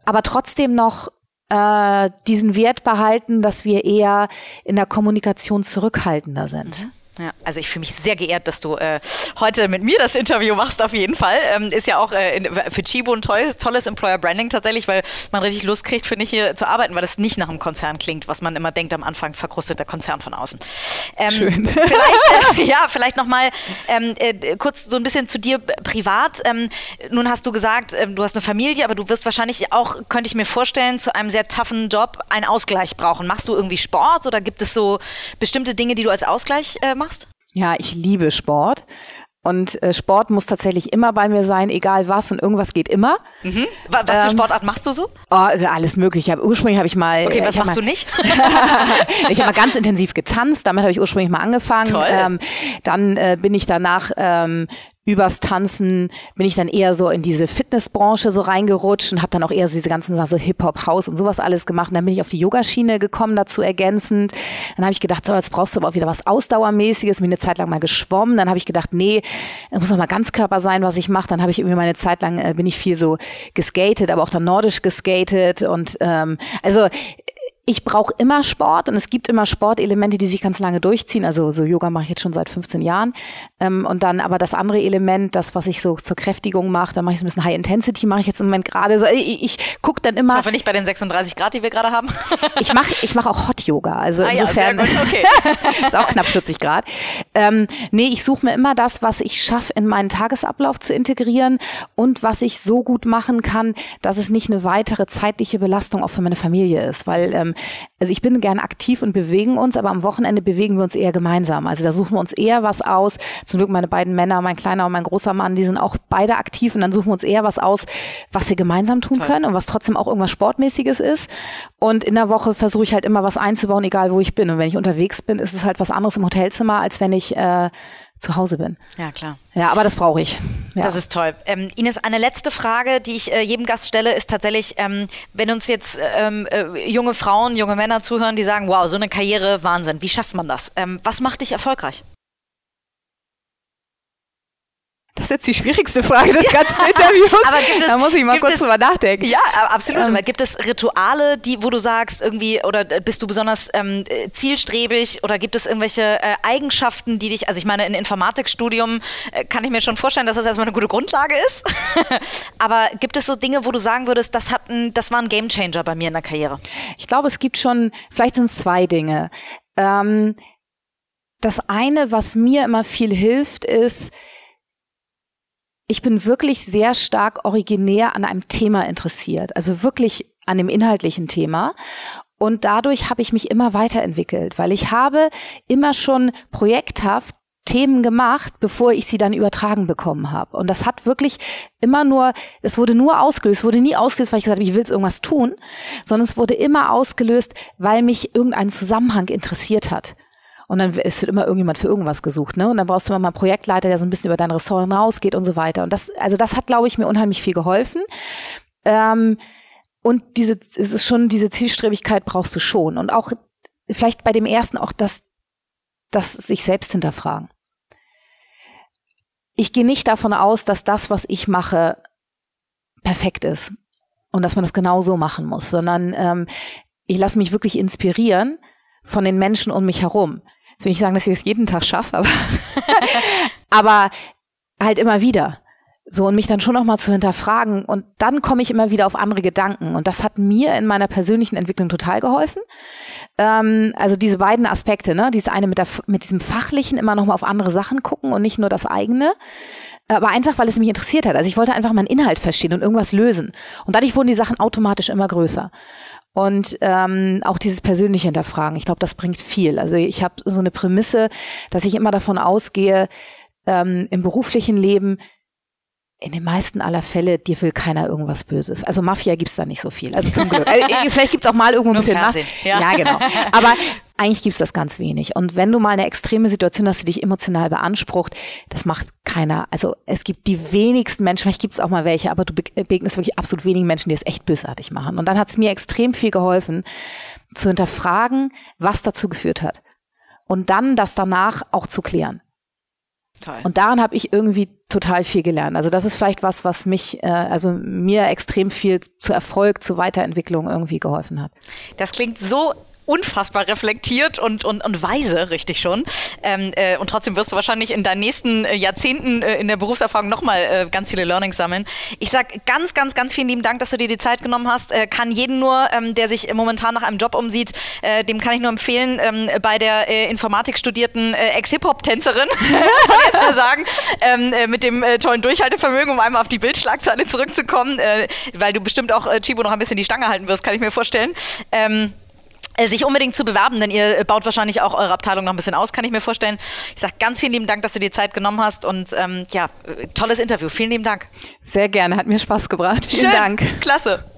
aber trotzdem noch äh, diesen Wert behalten, dass wir eher in der Kommunikation zurückhaltender sind. Mhm. Ja, also ich fühle mich sehr geehrt, dass du äh, heute mit mir das Interview machst, auf jeden Fall. Ähm, ist ja auch äh, für Chibo ein tolles, tolles Employer Branding tatsächlich, weil man richtig Lust kriegt, finde ich, hier zu arbeiten, weil das nicht nach einem Konzern klingt, was man immer denkt am Anfang, verkrustet der Konzern von außen. Ähm, Schön. [LAUGHS] Vielleicht, äh, ja, vielleicht nochmal ähm, äh, kurz so ein bisschen zu dir privat. Ähm, nun hast du gesagt, ähm, du hast eine Familie, aber du wirst wahrscheinlich auch, könnte ich mir vorstellen, zu einem sehr toughen Job einen Ausgleich brauchen. Machst du irgendwie Sport oder gibt es so bestimmte Dinge, die du als Ausgleich äh, machst? Ja, ich liebe Sport. Und äh, Sport muss tatsächlich immer bei mir sein, egal was und irgendwas geht immer. Mhm. Was für ähm, Sportart machst du so? Oh, also alles mögliche. ursprünglich habe ich mal. Okay, was machst mal, du nicht? [LAUGHS] ich habe mal ganz intensiv getanzt. Damit habe ich ursprünglich mal angefangen. Toll. Ähm, dann äh, bin ich danach ähm, übers Tanzen bin ich dann eher so in diese Fitnessbranche so reingerutscht und habe dann auch eher so diese ganzen Sachen, so Hip-Hop, House und sowas alles gemacht. Und dann bin ich auf die Yogaschiene gekommen, dazu ergänzend. Dann habe ich gedacht, so, jetzt brauchst du aber auch wieder was Ausdauermäßiges. Bin eine Zeit lang mal geschwommen. Dann habe ich gedacht, nee, es muss auch mal Ganzkörper sein, was ich mache. Dann habe ich irgendwie meine Zeit lang, äh, bin ich viel so geskatet, aber auch dann nordisch geskatet. Und ähm, also ich brauche immer Sport und es gibt immer Sportelemente, die sich ganz lange durchziehen. Also so Yoga mache ich jetzt schon seit 15 Jahren. Ähm, und dann aber das andere Element, das, was ich so zur Kräftigung mache, da mache ich so ein bisschen High Intensity, mache ich jetzt im Moment gerade so. Ich, ich gucke dann immer. Ich hoffe nicht bei den 36 Grad, die wir gerade haben. ich mache ich mach auch Hot Yoga. Also ah, insofern ja, okay. [LAUGHS] ist auch knapp 40 Grad. Ähm, nee, ich suche mir immer das, was ich schaffe, in meinen Tagesablauf zu integrieren und was ich so gut machen kann, dass es nicht eine weitere zeitliche Belastung auch für meine Familie ist. Weil ähm, also ich bin gern aktiv und bewegen uns, aber am Wochenende bewegen wir uns eher gemeinsam. Also da suchen wir uns eher was aus. Zum Glück meine beiden Männer, mein kleiner und mein großer Mann, die sind auch beide aktiv und dann suchen wir uns eher was aus, was wir gemeinsam tun Toll. können und was trotzdem auch irgendwas Sportmäßiges ist. Und in der Woche versuche ich halt immer was einzubauen, egal wo ich bin. Und wenn ich unterwegs bin, ist es halt was anderes im Hotelzimmer, als wenn ich äh, zu Hause bin. Ja, klar. Ja, aber das brauche ich. Ja. Das ist toll. Ähm, Ines, eine letzte Frage, die ich äh, jedem Gast stelle, ist tatsächlich, ähm, wenn uns jetzt ähm, äh, junge Frauen, junge Männer zuhören, die sagen, wow, so eine Karriere, Wahnsinn, wie schafft man das? Ähm, was macht dich erfolgreich? Das jetzt die schwierigste Frage des ganzen [LAUGHS] Interviews. aber gibt es, da muss ich mal kurz es, drüber nachdenken. Ja, absolut. Ähm, aber gibt es Rituale, die, wo du sagst, irgendwie, oder bist du besonders ähm, zielstrebig oder gibt es irgendwelche äh, Eigenschaften, die dich, also ich meine, ein Informatikstudium äh, kann ich mir schon vorstellen, dass das erstmal eine gute Grundlage ist. [LAUGHS] aber gibt es so Dinge, wo du sagen würdest, das, hat ein, das war ein Gamechanger bei mir in der Karriere? Ich glaube, es gibt schon, vielleicht sind es zwei Dinge. Ähm, das eine, was mir immer viel hilft, ist, ich bin wirklich sehr stark originär an einem Thema interessiert, also wirklich an dem inhaltlichen Thema. Und dadurch habe ich mich immer weiterentwickelt, weil ich habe immer schon projekthaft Themen gemacht, bevor ich sie dann übertragen bekommen habe. Und das hat wirklich immer nur, es wurde nur ausgelöst, wurde nie ausgelöst, weil ich gesagt habe, ich will irgendwas tun, sondern es wurde immer ausgelöst, weil mich irgendein Zusammenhang interessiert hat. Und dann es wird immer irgendjemand für irgendwas gesucht, ne? Und dann brauchst du immer mal einen Projektleiter, der so ein bisschen über dein Ressort hinausgeht und so weiter. Und das, also das hat, glaube ich, mir unheimlich viel geholfen. Ähm, und diese, es ist schon, diese Zielstrebigkeit brauchst du schon. Und auch vielleicht bei dem ersten auch das, das sich selbst hinterfragen. Ich gehe nicht davon aus, dass das, was ich mache, perfekt ist und dass man das genau so machen muss, sondern ähm, ich lasse mich wirklich inspirieren von den Menschen um mich herum. Will ich sagen, dass ich es jeden Tag schaffe, aber, [LAUGHS] aber halt immer wieder. So, und mich dann schon nochmal zu hinterfragen. Und dann komme ich immer wieder auf andere Gedanken. Und das hat mir in meiner persönlichen Entwicklung total geholfen. Ähm, also diese beiden Aspekte, ne? Dieses eine mit, der, mit diesem Fachlichen immer nochmal auf andere Sachen gucken und nicht nur das eigene. Aber einfach, weil es mich interessiert hat. Also ich wollte einfach meinen Inhalt verstehen und irgendwas lösen. Und dadurch wurden die Sachen automatisch immer größer. Und ähm, auch dieses persönliche Hinterfragen, ich glaube, das bringt viel. Also ich habe so eine Prämisse, dass ich immer davon ausgehe, ähm, im beruflichen Leben, in den meisten aller Fälle, dir will keiner irgendwas Böses. Also Mafia gibt's da nicht so viel. Also zum Glück. Also, [LAUGHS] vielleicht gibt's auch mal irgendwo ein bisschen Mafia. Ja. ja, genau. Aber eigentlich gibt's das ganz wenig. Und wenn du mal eine extreme Situation hast, die dich emotional beansprucht, das macht keiner. Also es gibt die wenigsten Menschen, vielleicht gibt's auch mal welche, aber du begegnest wirklich absolut wenigen Menschen, die es echt bösartig machen. Und dann hat's mir extrem viel geholfen, zu hinterfragen, was dazu geführt hat. Und dann das danach auch zu klären. Toll. Und daran habe ich irgendwie total viel gelernt. Also das ist vielleicht was, was mich, äh, also mir extrem viel zu Erfolg, zu Weiterentwicklung irgendwie geholfen hat. Das klingt so unfassbar reflektiert und, und, und weise, richtig schon. Ähm, äh, und trotzdem wirst du wahrscheinlich in deinen nächsten äh, Jahrzehnten äh, in der Berufserfahrung nochmal äh, ganz viele Learnings sammeln. Ich sag ganz, ganz, ganz vielen lieben Dank, dass du dir die Zeit genommen hast. Äh, kann jeden nur, ähm, der sich momentan nach einem Job umsieht, äh, dem kann ich nur empfehlen, ähm, bei der Informatik studierten Ex-Hip-Hop-Tänzerin, [LAUGHS] soll ich jetzt mal sagen, ähm, äh, mit dem tollen Durchhaltevermögen, um einmal auf die Bildschlagzeile zurückzukommen, weil du bestimmt auch Chibo noch ein bisschen die Stange halten wirst, kann ich mir vorstellen. Ähm, äh, sich unbedingt zu bewerben, denn ihr äh, baut wahrscheinlich auch eure Abteilung noch ein bisschen aus, kann ich mir vorstellen. Ich sage ganz vielen lieben Dank, dass du dir Zeit genommen hast und ähm, ja, äh, tolles Interview. Vielen lieben Dank. Sehr gerne, hat mir Spaß gebracht. Vielen Schön. Dank. Klasse.